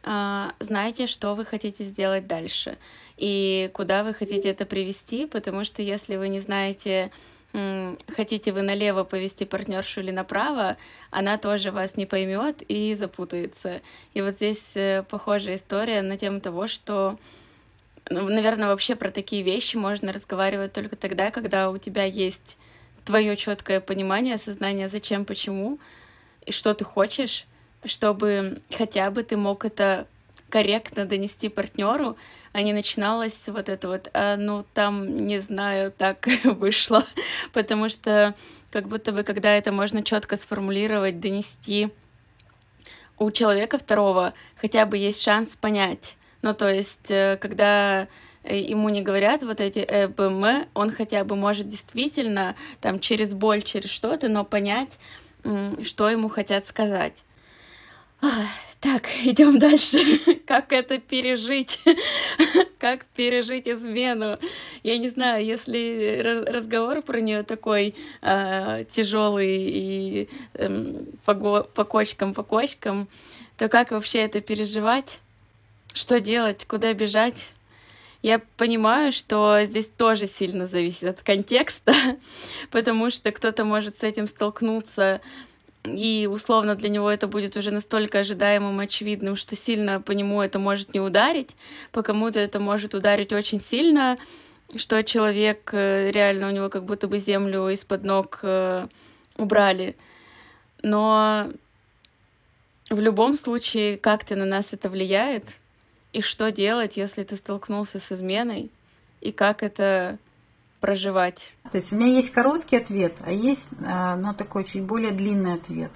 знаете, что вы хотите сделать дальше? И куда вы хотите это привести, потому что если вы не знаете, хотите вы налево повести партнершу или направо, она тоже вас не поймет и запутается. И вот здесь э, похожая история на тему того, что ну, наверное, вообще про такие вещи можно разговаривать только тогда, когда у тебя есть твое четкое понимание, осознание, зачем, почему и что ты хочешь, чтобы хотя бы ты мог это корректно донести партнеру, а не начиналось вот это вот, а, ну там, не знаю, так вышло, потому что как будто бы, когда это можно четко сформулировать, донести, у человека второго хотя бы есть шанс понять. Ну, то есть, э, когда ему не говорят вот эти э, БМ, он хотя бы может действительно там через боль, через что-то, но понять, что ему хотят сказать. Так, идем дальше. как это пережить? как пережить измену? Я не знаю, если разговор про нее такой э, а, тяжелый и э, по, по кочкам, по кочкам, то как вообще это переживать? Что делать? Куда бежать? Я понимаю, что здесь тоже сильно зависит от контекста, потому что кто-то может с этим столкнуться и условно для него это будет уже настолько ожидаемым, очевидным, что сильно по нему это может не ударить, по кому-то это может ударить очень сильно, что человек э, реально у него как будто бы землю из-под ног э, убрали. Но в любом случае, как-то на нас это влияет, и что делать, если ты столкнулся с изменой, и как это проживать? То есть у меня есть короткий ответ, а есть а, ну, такой чуть более длинный ответ.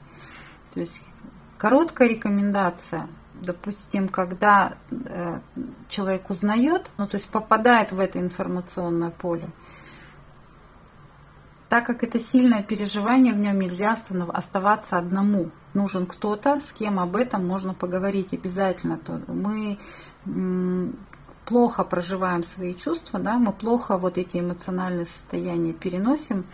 То есть короткая рекомендация, допустим, когда э, человек узнает, ну то есть попадает в это информационное поле, так как это сильное переживание, в нем нельзя оставаться одному. Нужен кто-то, с кем об этом можно поговорить обязательно. Мы плохо проживаем свои чувства, да, мы плохо вот эти эмоциональные состояния переносим,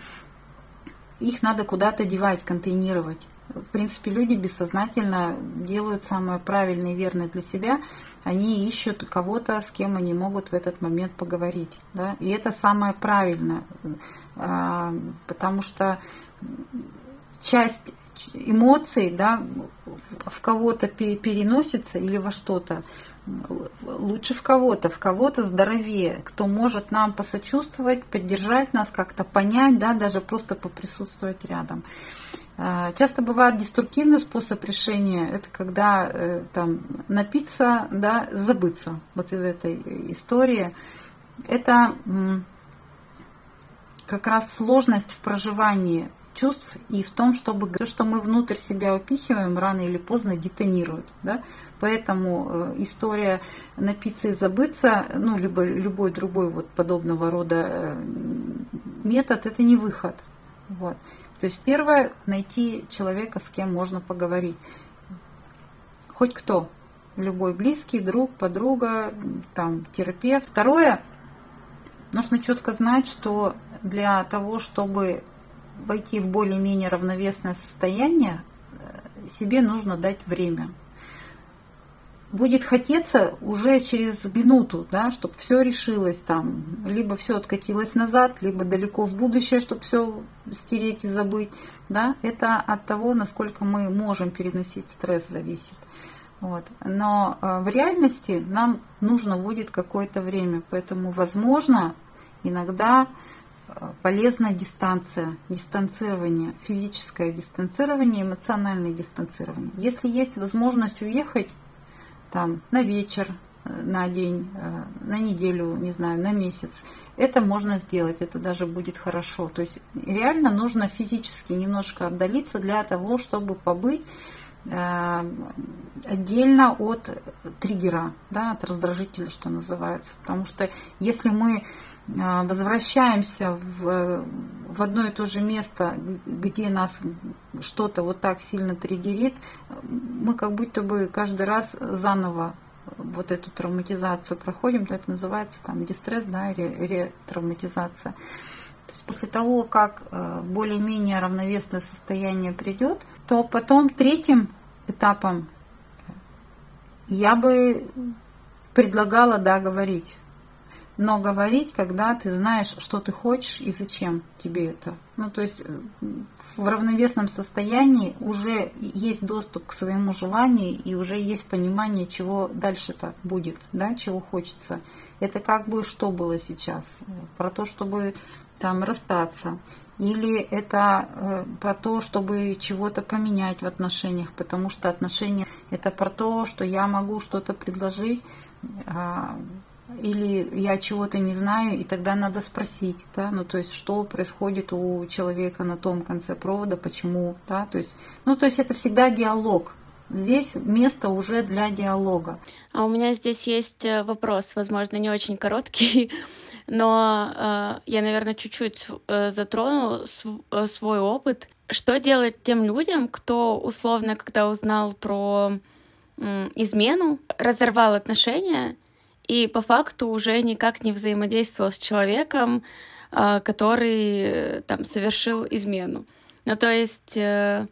их надо куда-то девать, контейнировать. В принципе, люди бессознательно делают самое правильное и верное для себя. Они ищут кого-то, с кем они могут в этот момент поговорить. Да? И это самое правильное, а, потому что часть эмоций да, в кого-то переносится или во что-то лучше в кого-то, в кого-то здоровее, кто может нам посочувствовать, поддержать нас, как-то понять, да, даже просто поприсутствовать рядом. А, часто бывает деструктивный способ решения, это когда э, там напиться, да, забыться вот из этой истории. Это как раз сложность в проживании чувств и в том, чтобы то, что мы внутрь себя упихиваем, рано или поздно детонирует. Да? Поэтому э, история напиться и забыться, ну, либо любой другой вот подобного рода э, метод, это не выход. Вот. То есть первое, найти человека, с кем можно поговорить. Хоть кто, любой близкий, друг, подруга, там, терапевт. Второе, нужно четко знать, что для того, чтобы войти в более-менее равновесное состояние, э, себе нужно дать время. Будет хотеться уже через минуту, да, чтобы все решилось там, либо все откатилось назад, либо далеко в будущее, чтобы все стереть и забыть. Да, это от того, насколько мы можем переносить стресс, зависит. Вот. Но э, в реальности нам нужно будет какое-то время, поэтому, возможно, иногда полезна дистанция, дистанцирование, физическое дистанцирование, эмоциональное дистанцирование. Если есть возможность уехать там на вечер, э, на день, э, на неделю, не знаю, на месяц, это можно сделать, это даже будет хорошо. То есть реально нужно физически немножко отдалиться для того, чтобы побыть э, отдельно от триггера, да, от раздражителя, что называется. Потому что если мы возвращаемся в, в одно и то же место, где нас что-то вот так сильно триггерит, мы как будто бы каждый раз заново вот эту травматизацию проходим, то это называется там дистресс, да, ретравматизация. То есть после того, как э, более-менее равновесное состояние придет, то потом третьим этапом я бы предлагала, да, говорить но говорить, когда ты знаешь, что ты хочешь и зачем тебе это. Ну, то есть э, в равновесном состоянии уже есть доступ к своему желанию и уже есть понимание, чего дальше-то будет, да, чего хочется. Это как бы что было сейчас? Про то, чтобы там расстаться. Или это э, про то, чтобы чего-то поменять в отношениях, потому что отношения это про то, что я могу что-то предложить, а, или я чего-то не знаю, и тогда надо спросить, да, ну то есть что происходит у человека на том конце провода, почему, да, то есть, ну то есть это всегда диалог, Здесь место уже для диалога. А у меня здесь есть э, вопрос, возможно, не очень короткий, но э, я, наверное, чуть-чуть э, затрону св- э, свой опыт. Что делать тем людям, кто условно, когда узнал про э, измену, разорвал отношения и по факту уже никак не взаимодействовал с человеком, а, который там совершил измену. Ну, то есть э,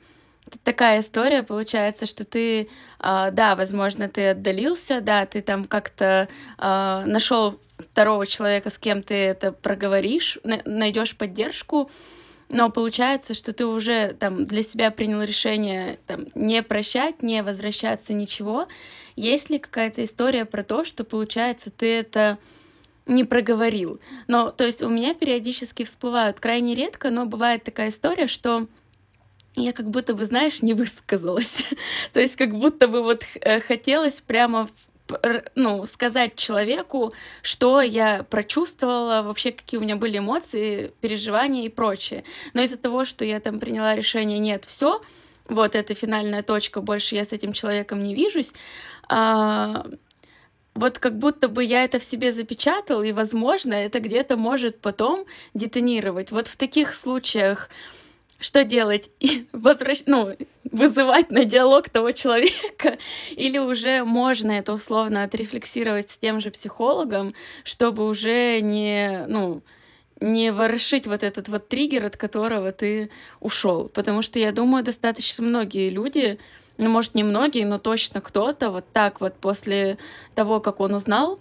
такая история получается, что ты, а, да, возможно, ты отдалился, да, ты там как-то а, нашел второго человека, с кем ты это проговоришь, найдешь поддержку, но получается, что ты уже там для себя принял решение там, не прощать, не возвращаться, ничего. Есть ли какая-то история про то, что, получается, ты это не проговорил? Но, то есть у меня периодически всплывают крайне редко, но бывает такая история, что я как будто бы, знаешь, не высказалась. то есть как будто бы вот э, хотелось прямо ну, сказать человеку, что я прочувствовала, вообще какие у меня были эмоции, переживания и прочее. Но из-за того, что я там приняла решение, нет, все, вот это финальная точка, больше я с этим человеком не вижусь, а, вот как будто бы я это в себе запечатал, и, возможно, это где-то может потом детонировать. Вот в таких случаях что делать? И возвращ... ну, вызывать на диалог того человека? Или уже можно это условно отрефлексировать с тем же психологом, чтобы уже не, ну, не ворошить вот этот вот триггер, от которого ты ушел. Потому что я думаю, достаточно многие люди, ну, может, не многие, но точно кто-то вот так вот после того, как он узнал,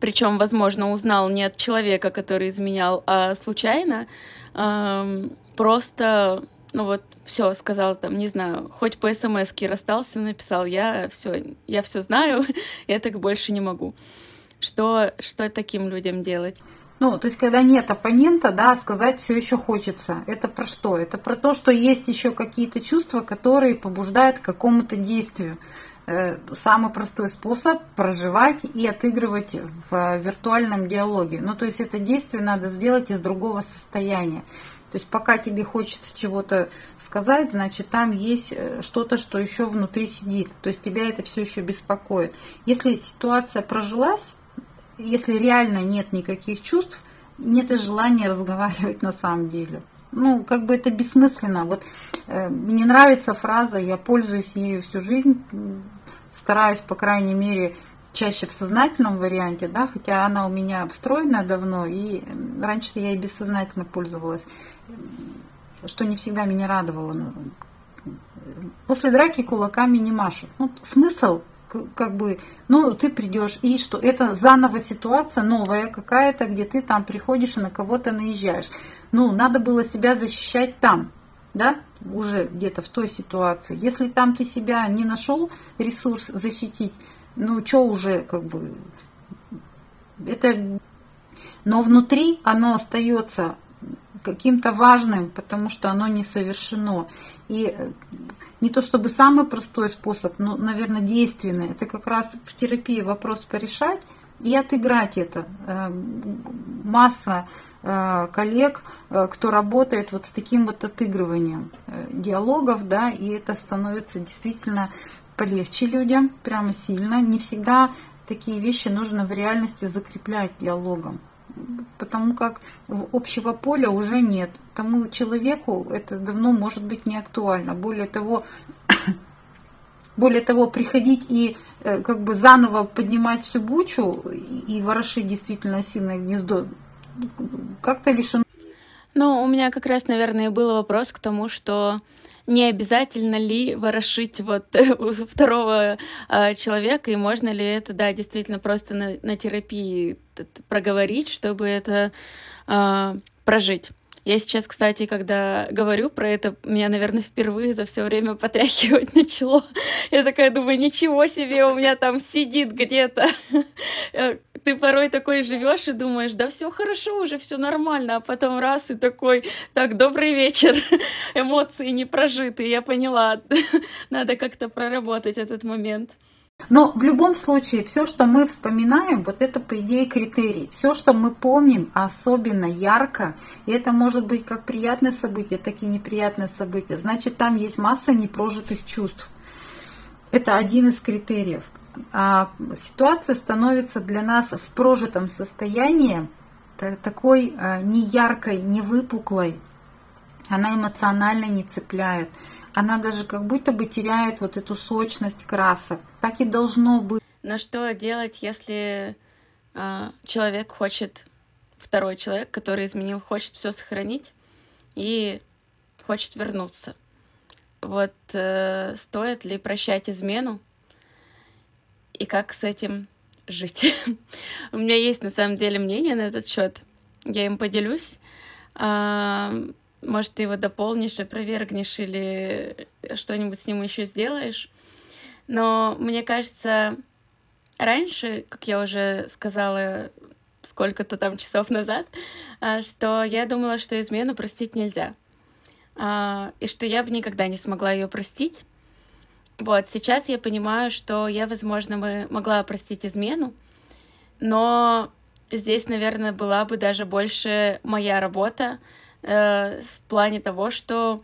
причем, возможно, узнал не от человека, который изменял, а случайно, эм, просто, ну вот, все сказал там, не знаю, хоть по смс расстался, написал, я все, я все знаю, я так больше не могу. Что, что таким людям делать? Ну, то есть, когда нет оппонента, да, сказать все еще хочется. Это про что? Это про то, что есть еще какие-то чувства, которые побуждают к какому-то действию. э, самый простой способ проживать и отыгрывать в виртуальном диалоге. Ну, то есть это действие надо сделать из другого состояния. То есть пока тебе хочется чего-то сказать, значит там есть э, что-то, что еще внутри сидит. То есть тебя это все еще беспокоит. Если ситуация прожилась, если реально нет никаких чувств, нет и желания разговаривать на самом деле. Ну, как бы это бессмысленно. Вот э, мне нравится фраза, я пользуюсь ею всю жизнь, стараюсь, по крайней мере, чаще в сознательном варианте, да, хотя она у меня встроена давно, и раньше я и бессознательно пользовалась, что не всегда меня радовало. После драки кулаками не машут. Ну, смысл как бы, ну, ты придешь, и что это заново ситуация новая какая-то, где ты там приходишь и на кого-то наезжаешь. Ну, надо было себя защищать там, да, уже где-то в той ситуации. Если там ты себя не нашел ресурс защитить, ну, что уже, как бы, это... Но внутри оно остается каким-то важным, потому что оно не совершено. И э, не то чтобы самый простой способ, но, наверное, действенный. Это как раз в терапии вопрос порешать и отыграть это. Э, масса э, коллег, кто работает вот с таким вот отыгрыванием диалогов, да, и это становится действительно полегче людям, прямо сильно. Не всегда такие вещи нужно в реальности закреплять диалогом, потому как общего поля уже нет. Тому человеку это давно может быть не актуально. Более того, более того, приходить и э, как бы заново поднимать всю бучу и ворошить действительно осиное гнездо как-то лишено. Ну, у меня как раз, наверное, был вопрос к тому, что не обязательно ли ворошить вот второго э, человека, и можно ли это, да, действительно просто на, на терапии проговорить, чтобы это э, прожить. Я сейчас, кстати, когда говорю про это, меня, наверное, впервые за все время потряхивать начало. Я такая думаю, ничего себе, у меня там сидит где-то. Э, ты порой такой живешь и думаешь, да все хорошо, уже все нормально, а потом раз и такой, так, добрый вечер, эмоции не прожиты, я поняла, надо как-то проработать этот момент. Но в любом случае, все, что мы вспоминаем, вот это, по идее, критерий. Все, что мы помним особенно ярко, и это может быть как приятное событие, так и неприятное событие, значит, там есть масса непрожитых чувств. Это один из критериев. А ситуация становится для нас в прожитом состоянии такой а, неяркой, невыпуклой. Она эмоционально не цепляет она даже как будто бы теряет вот эту сочность красок. Так и должно быть. Но что делать, если э, человек хочет, второй человек, который изменил, хочет все сохранить и хочет вернуться? Вот э, стоит ли прощать измену и как с этим жить? У меня есть на самом деле мнение на этот счет. Я им поделюсь. Может, ты его дополнишь, опровергнешь или что-нибудь с ним еще сделаешь. Но мне кажется, раньше, как я уже сказала сколько-то там часов назад, а, что я думала, что измену простить нельзя. А, и что я бы никогда не смогла ее простить. Вот, сейчас я понимаю, что я, возможно, могла простить измену, но здесь, наверное, была бы даже больше моя работа, э, в плане того, что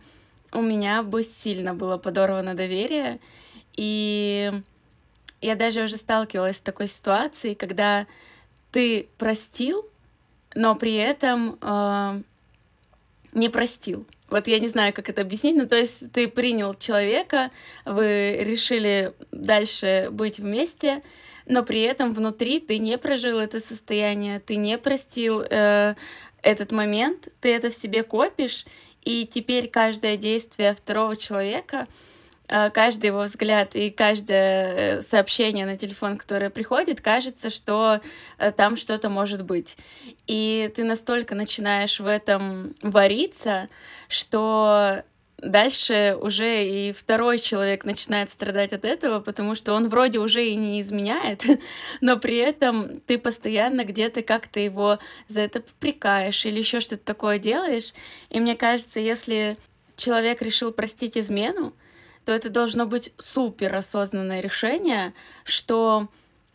у меня бы сильно было подорвано доверие, и я даже уже сталкивалась с такой ситуацией, когда ты простил, но при этом э, не простил. Вот я не знаю, как это объяснить, но то есть ты принял человека, вы решили дальше быть вместе, но при этом внутри ты не прожил это состояние, ты не простил э, этот момент, ты это в себе копишь, и теперь каждое действие второго человека, э, каждый его взгляд и каждое э, сообщение на телефон, которое приходит, кажется, что э, там что-то может быть. И ты настолько начинаешь в этом вариться, что дальше уже и второй человек начинает страдать от этого, потому что он вроде уже и не изменяет, но при этом ты постоянно где-то как-то его за это попрекаешь или еще что-то такое делаешь. И мне кажется, если человек решил простить измену, то это должно быть супер осознанное решение, что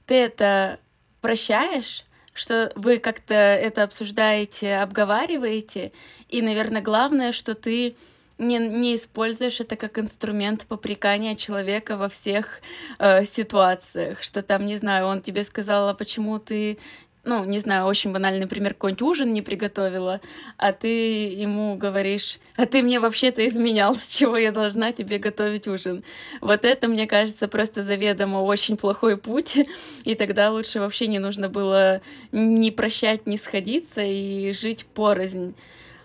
ты это прощаешь, что вы как-то это обсуждаете, обговариваете, и, наверное, главное, что ты не, не используешь это как инструмент попрекания человека во всех э, ситуациях, что там, не знаю, он тебе сказал, а почему ты ну, не знаю, очень банальный пример, какой-нибудь ужин не приготовила, а ты ему говоришь, а ты мне вообще-то изменял, с чего я должна тебе готовить ужин. Вот это, мне кажется, просто заведомо очень плохой путь, и тогда лучше вообще не нужно было не прощать, не сходиться и жить порознь.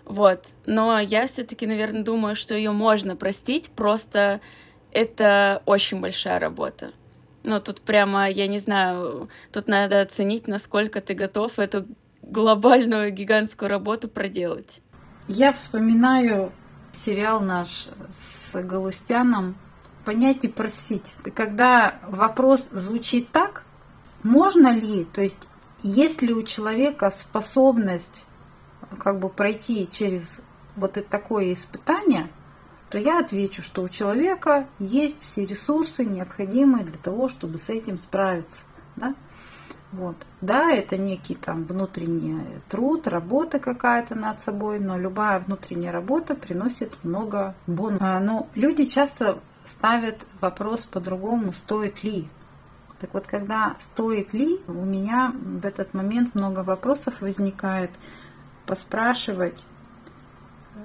Вот. Но я все-таки, наверное, думаю, что ее можно простить, просто это очень большая работа. Ну, тут прямо, я не знаю, тут надо оценить, насколько ты готов эту глобальную гигантскую работу проделать. Я вспоминаю сериал наш с Галустяном «Понять и просить». И когда вопрос звучит так, можно ли, то есть есть ли у человека способность как бы пройти через вот это такое испытание, то я отвечу, что у человека есть все ресурсы, необходимые для того, чтобы с этим справиться. Да? Вот. Да, это некий там внутренний труд, работа какая-то над собой, но любая внутренняя работа приносит много бонусов. А, но люди часто ставят вопрос по-другому, стоит ли. Так вот, когда стоит ли, у меня в этот момент много вопросов возникает поспрашивать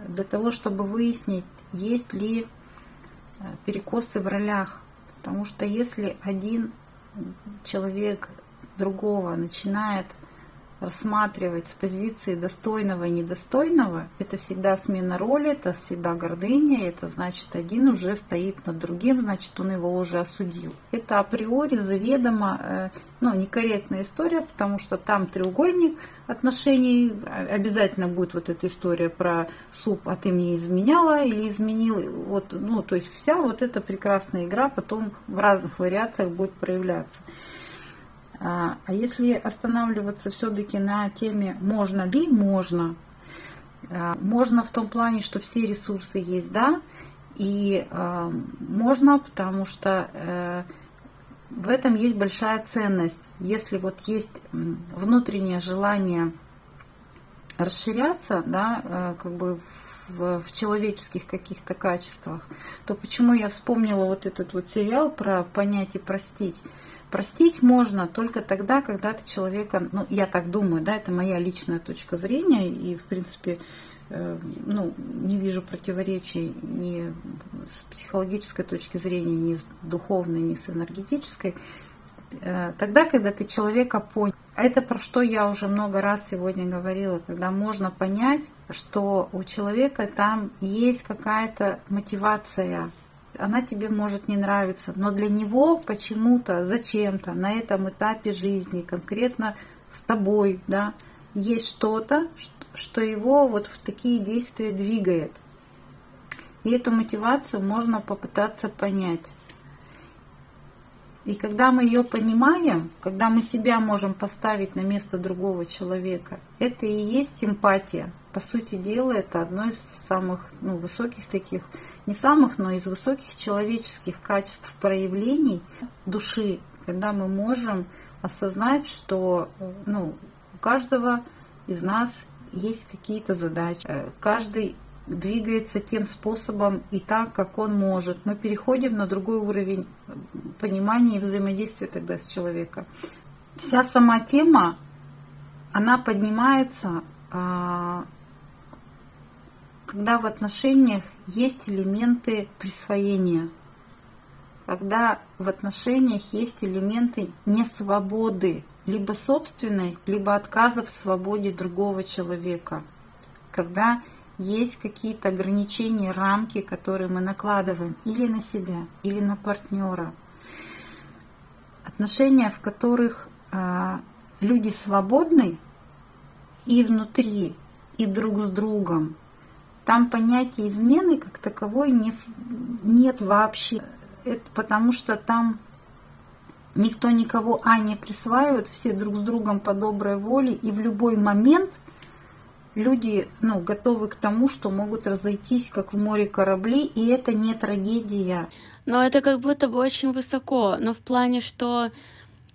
для того, чтобы выяснить, есть ли э, перекосы в ролях. Потому что если один человек другого начинает рассматривать с позиции достойного и недостойного, это всегда смена роли, это всегда гордыня, это значит один уже стоит над другим, значит он его уже осудил. Это априори заведомо э, ну, некорректная история, потому что там треугольник отношений, обязательно будет вот эта история про суп, а ты мне изменяла или изменил, вот, ну, то есть вся вот эта прекрасная игра потом в разных вариациях будет проявляться. А, а если останавливаться все-таки на теме можно ли, можно. А, можно в том плане, что все ресурсы есть, да, и а, можно, потому что э, в этом есть большая ценность. Если вот есть внутреннее желание расширяться, да, э, как бы в, в человеческих каких-то качествах, то почему я вспомнила вот этот вот сериал про понять и простить? Простить можно только тогда, когда ты человека, ну, я так думаю, да, это моя личная точка зрения, и, в принципе, э, ну, не вижу противоречий ни с психологической точки зрения, ни с духовной, ни с энергетической. Э, тогда, когда ты человека понял, это про что я уже много раз сегодня говорила, когда можно понять, что у человека там есть какая-то мотивация, она тебе может не нравиться, но для него почему-то, зачем-то на этом этапе жизни, конкретно с тобой, да, есть что-то, что его вот в такие действия двигает. И эту мотивацию можно попытаться понять. И когда мы ее понимаем, когда мы себя можем поставить на место другого человека, это и есть эмпатия. По сути дела, это одно из самых ну, высоких таких не самых, но из высоких человеческих качеств проявлений души, когда мы можем осознать, что ну, у каждого из нас есть какие-то задачи. Каждый двигается тем способом и так, как он может. Мы переходим на другой уровень понимания и взаимодействия тогда с человеком. Вся сама тема, она поднимается а, когда в отношениях есть элементы присвоения, когда в отношениях есть элементы несвободы, либо собственной, либо отказа в свободе другого человека, когда есть какие-то ограничения, рамки, которые мы накладываем или на себя, или на партнера. Отношения, в которых э, люди свободны и внутри, и друг с другом, там понятия измены как таковой не, нет вообще. Это потому что там никто никого, а, не присваивает, все друг с другом по доброй воле, и в любой момент люди ну, готовы к тому, что могут разойтись, как в море корабли, и это не трагедия. Но это как будто бы очень высоко, но в плане, что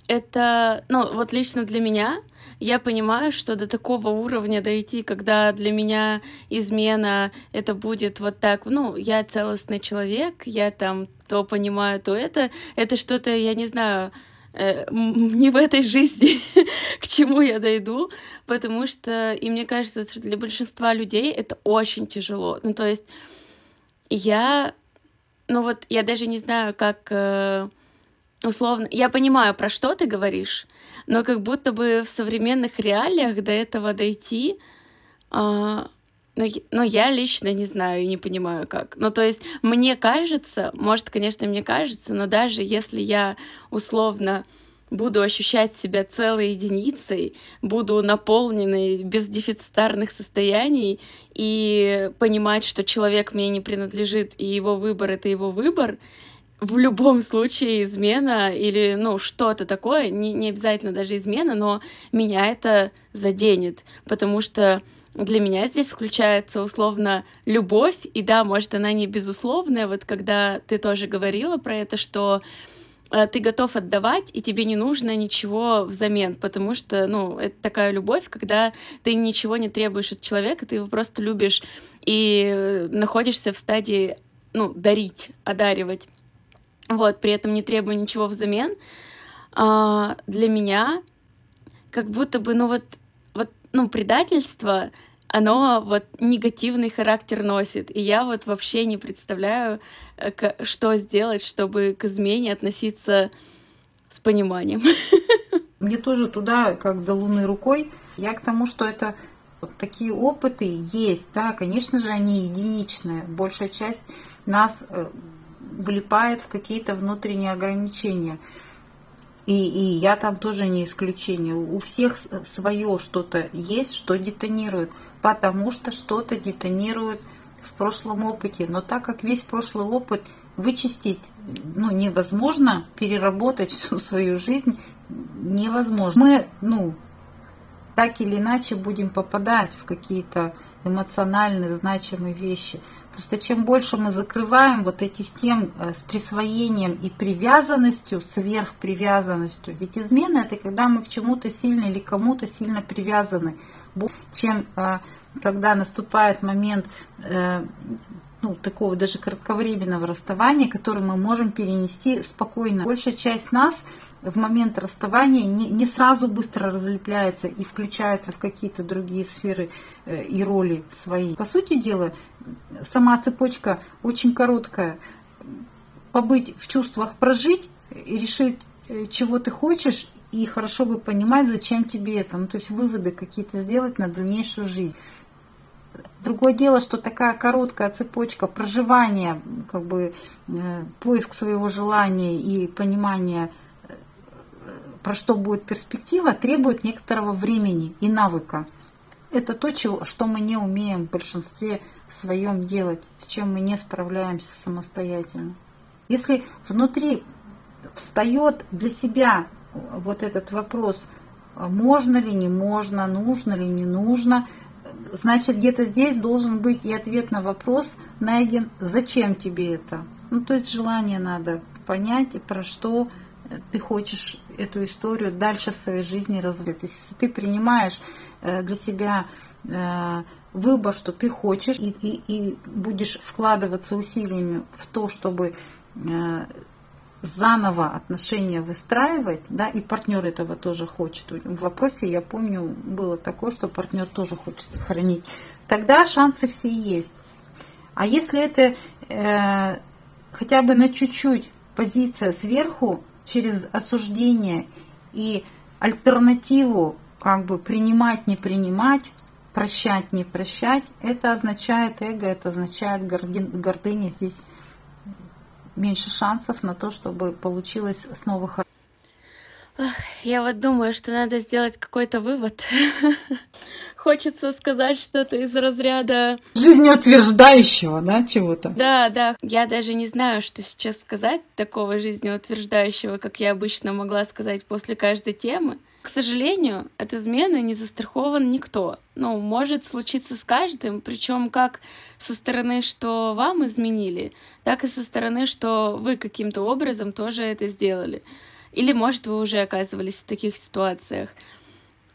это, ну, вот лично для меня, я понимаю, что до такого уровня дойти, когда для меня измена это будет вот так, ну, я целостный человек, я там то понимаю, то это, это что-то, я не знаю, э, не в этой жизни, к чему я дойду, потому что, и мне кажется, что для большинства людей это очень тяжело. Ну, то есть я, ну вот, я даже не знаю, как э, условно, я понимаю, про что ты говоришь, но как будто бы в современных реалиях до этого дойти, а, ну, ну, я лично не знаю и не понимаю, как. Ну, то есть, мне кажется, может, конечно, мне кажется, но даже если я условно буду ощущать себя целой единицей, буду наполненной без дефицитарных состояний и понимать, что человек мне не принадлежит, и его выбор — это его выбор, в любом случае измена или, ну, что-то такое, не, не обязательно даже измена, но меня это заденет, потому что для меня здесь включается условно любовь, и да, может, она не безусловная, вот когда ты тоже говорила про это, что э, ты готов отдавать, и тебе не нужно ничего взамен, потому что, ну, это такая любовь, когда ты ничего не требуешь от человека, ты его просто любишь и э, находишься в стадии, ну, дарить, одаривать вот, при этом не требуя ничего взамен, а, для меня как будто бы, ну вот, вот, ну, предательство, оно вот негативный характер носит. И я вот вообще не представляю, э, что сделать, чтобы к измене относиться с пониманием. Мне тоже туда, как до луны рукой. Я к тому, что это вот такие опыты есть, да, конечно же, они единичные. Большая часть нас э, влипает в какие-то внутренние ограничения. И, и я там тоже не исключение. У всех свое что-то есть, что детонирует, потому что что-то детонирует в прошлом опыте. Но так как весь прошлый опыт вычистить ну, невозможно, переработать всю свою жизнь невозможно. Мы, ну, так или иначе будем попадать в какие-то эмоциональные значимые вещи. Просто чем больше мы закрываем вот этих тем э, с присвоением и привязанностью, сверхпривязанностью, ведь измена это когда мы к чему-то сильно или кому-то сильно привязаны, чем э, когда наступает момент э, ну, такого даже кратковременного расставания, который мы можем перенести спокойно. Большая часть нас в момент расставания не, не сразу быстро разлепляется и включается в какие-то другие сферы э, и роли свои. По сути дела, сама цепочка очень короткая. Побыть в чувствах, прожить, решить, э, чего ты хочешь, и хорошо бы понимать, зачем тебе это. Ну, то есть выводы какие-то сделать на дальнейшую жизнь. Другое дело, что такая короткая цепочка проживания, как бы э, поиск своего желания и понимания про что будет перспектива, требует некоторого времени и навыка. Это то, чего, что мы не умеем в большинстве своем делать, с чем мы не справляемся самостоятельно. Если внутри встает для себя вот этот вопрос, можно ли, не можно, нужно ли, не нужно, значит где-то здесь должен быть и ответ на вопрос найден, зачем тебе это. Ну, то есть желание надо понять, про что ты хочешь эту историю дальше в своей жизни развить. То есть если ты принимаешь э, для себя э, выбор, что ты хочешь, и, и, и будешь вкладываться усилиями в то, чтобы э, заново отношения выстраивать, да, и партнер этого тоже хочет. В вопросе, я помню, было такое, что партнер тоже хочет сохранить. Тогда шансы все есть. А если это э, хотя бы на чуть-чуть позиция сверху, через осуждение и альтернативу как бы принимать, не принимать, прощать, не прощать, это означает эго, это означает гордыня. Здесь меньше шансов на то, чтобы получилось снова хорошо. Я вот думаю, что надо сделать какой-то вывод. хочется сказать что-то из разряда... Жизнеутверждающего, да, чего-то? Да, да. Я даже не знаю, что сейчас сказать такого жизнеутверждающего, как я обычно могла сказать после каждой темы. К сожалению, от измены не застрахован никто. Ну, может случиться с каждым, причем как со стороны, что вам изменили, так и со стороны, что вы каким-то образом тоже это сделали. Или, может, вы уже оказывались в таких ситуациях.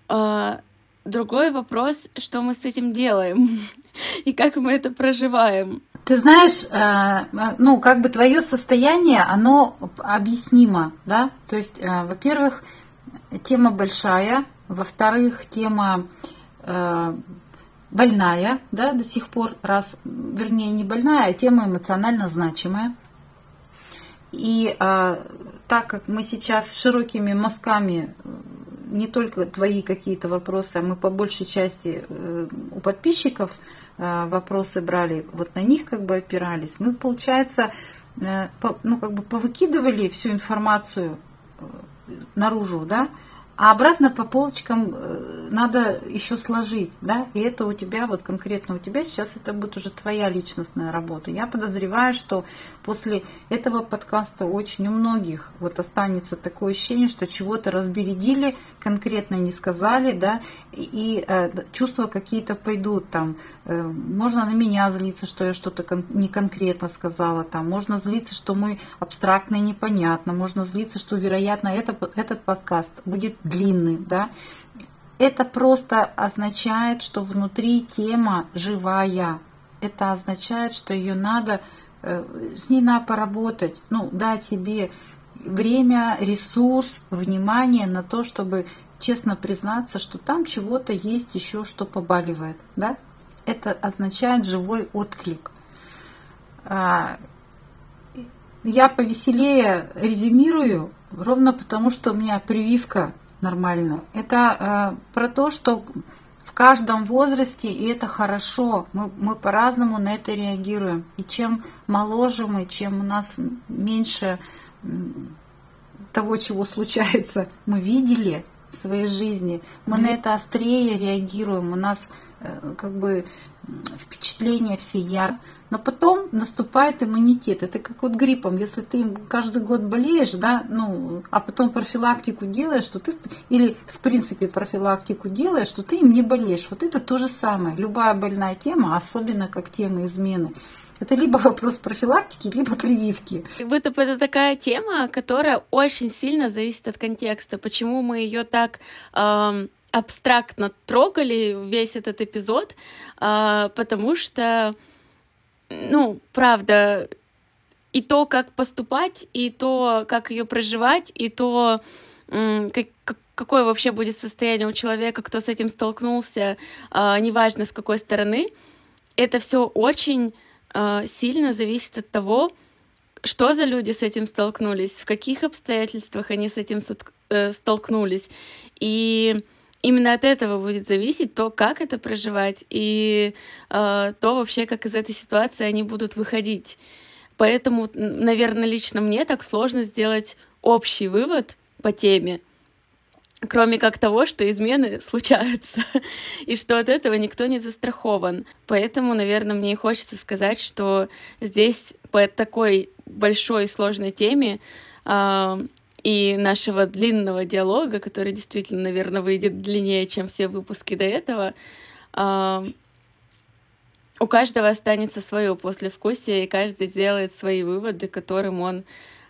А, другой вопрос, что мы с этим делаем и как мы это проживаем. Ты знаешь, э, ну, как бы твое состояние, оно объяснимо, да? То есть, э, во-первых, тема большая, во-вторых, тема э, больная, да, до сих пор, раз, вернее, не больная, а тема эмоционально значимая. И э, так как мы сейчас широкими мазками э, не только твои какие-то вопросы, а мы по большей части э, у подписчиков э, вопросы брали, вот на них как бы опирались, мы, получается, по, ну, как бы повыкидывали всю информацию наружу, да, а обратно по полочкам э, надо еще сложить, да, и это у тебя, вот конкретно у тебя сейчас это будет уже твоя личностная работа. Я подозреваю, что после этого подкаста очень у многих вот останется такое ощущение, что чего-то разбередили, конкретно не сказали, да, и э, чувства какие-то пойдут там. Э, можно на меня злиться, что я что-то кон- не конкретно сказала, там, можно злиться, что мы абстрактно и непонятно, можно злиться, что, вероятно, это, этот подкаст будет длинный, да, это просто означает, что внутри тема живая. Это означает, что ее надо, э, с ней надо поработать, ну, дать себе время, ресурс, внимание на то, чтобы честно признаться, что там чего-то есть еще, что побаливает. Да? Это означает живой отклик. А, я повеселее резюмирую, ровно потому, что у меня прививка нормально. Это э, про то, что в каждом возрасте, и это хорошо, мы, мы по-разному на это реагируем. И чем моложе мы, чем у нас меньше того, чего случается, мы видели в своей жизни, мы на это острее реагируем, у нас э, как бы впечатления все яр. Но потом наступает иммунитет. Это как вот гриппом. Если ты каждый год болеешь, да, ну, а потом профилактику делаешь, что ты, или в принципе профилактику делаешь, что ты им не болеешь. Вот это то же самое. Любая больная тема, особенно как тема измены, это либо вопрос профилактики, либо прививки. ВТП это такая тема, которая очень сильно зависит от контекста. Почему мы ее так эм, абстрактно трогали весь этот эпизод? Э, потому что ну, правда, и то, как поступать, и то, как ее проживать, и то, как, какое вообще будет состояние у человека, кто с этим столкнулся, а, неважно с какой стороны, это все очень сильно зависит от того, что за люди с этим столкнулись, в каких обстоятельствах они с этим э, столкнулись. И именно от этого будет зависеть то, как это проживать, и э, то вообще, как из этой ситуации они будут выходить. Поэтому, наверное, лично мне так сложно сделать общий вывод по теме, кроме как того, что измены случаются, и что от этого никто не застрахован. Поэтому, наверное, мне и хочется сказать, что здесь по такой большой и сложной теме э, и нашего длинного диалога, который действительно, наверное, выйдет длиннее, чем все выпуски до этого, у каждого останется свое послевкусие, и каждый сделает свои выводы, которым он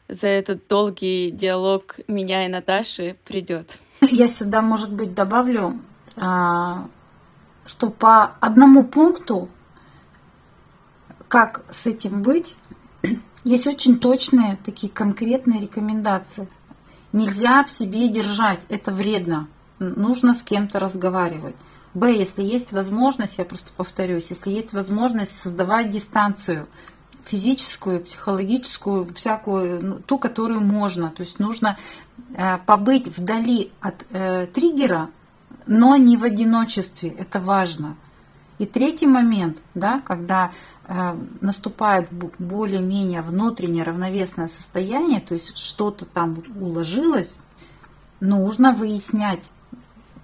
за этот долгий диалог меня и Наташи придет. Я сюда, может быть, добавлю, а, что по одному пункту, как с этим быть, есть очень точные такие конкретные рекомендации. Нельзя в себе держать, это вредно. Нужно с кем-то разговаривать. Б, если есть возможность, я просто повторюсь, если есть возможность создавать дистанцию физическую, психологическую, всякую, ну, ту, которую можно. То есть нужно э, побыть вдали от э, триггера, но не в одиночестве. Это важно. И третий момент, да, когда Э, наступает более-менее внутреннее равновесное состояние, то есть что-то там уложилось, нужно выяснять,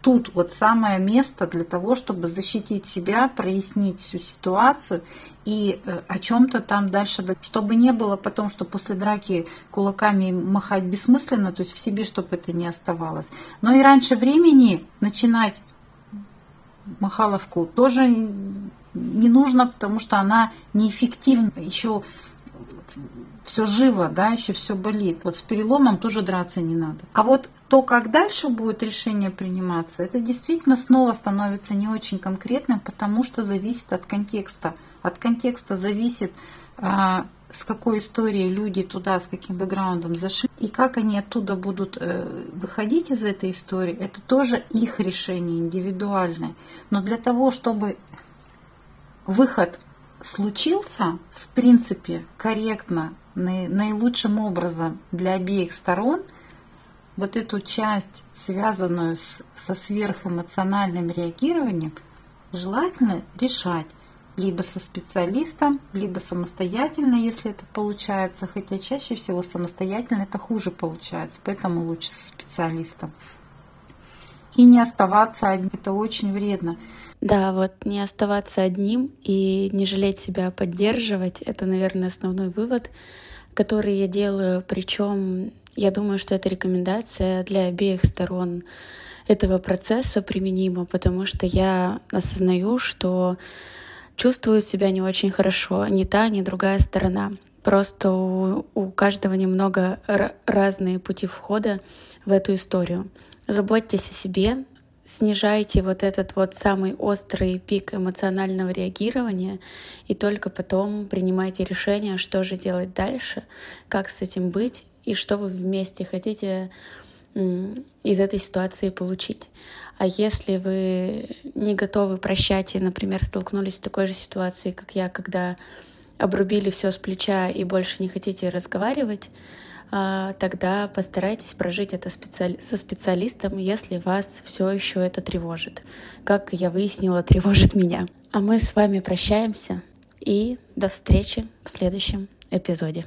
тут вот самое место для того, чтобы защитить себя, прояснить всю ситуацию и э, о чем-то там дальше, чтобы не было потом, что после драки кулаками махать бессмысленно, то есть в себе, чтобы это не оставалось. Но и раньше времени начинать махаловку тоже не нужно, потому что она неэффективна. Еще все живо, да, еще все болит. Вот с переломом тоже драться не надо. А вот то, как дальше будет решение приниматься, это действительно снова становится не очень конкретным, потому что зависит от контекста. От контекста зависит, а, с какой историей люди туда, с каким бэкграундом зашли, и как они оттуда будут э, выходить из этой истории, это тоже их решение индивидуальное. Но для того, чтобы выход случился, в принципе, корректно, наилучшим образом для обеих сторон, вот эту часть, связанную с, со сверхэмоциональным реагированием, желательно решать либо со специалистом, либо самостоятельно, если это получается, хотя чаще всего самостоятельно это хуже получается, поэтому лучше со специалистом. И не оставаться одним, это очень вредно. Да, вот не оставаться одним и не жалеть себя поддерживать, это, наверное, основной вывод, который я делаю. Причем я думаю, что эта рекомендация для обеих сторон этого процесса применима, потому что я осознаю, что чувствую себя не очень хорошо, ни та, ни другая сторона. Просто у, у каждого немного разные пути входа в эту историю. Заботьтесь о себе, снижайте вот этот вот самый острый пик эмоционального реагирования и только потом принимайте решение, что же делать дальше, как с этим быть и что вы вместе хотите из этой ситуации получить. А если вы не готовы прощать и, например, столкнулись с такой же ситуацией, как я, когда обрубили все с плеча и больше не хотите разговаривать, тогда постарайтесь прожить это специали... со специалистом, если вас все еще это тревожит. Как я выяснила, тревожит меня. А мы с вами прощаемся и до встречи в следующем эпизоде.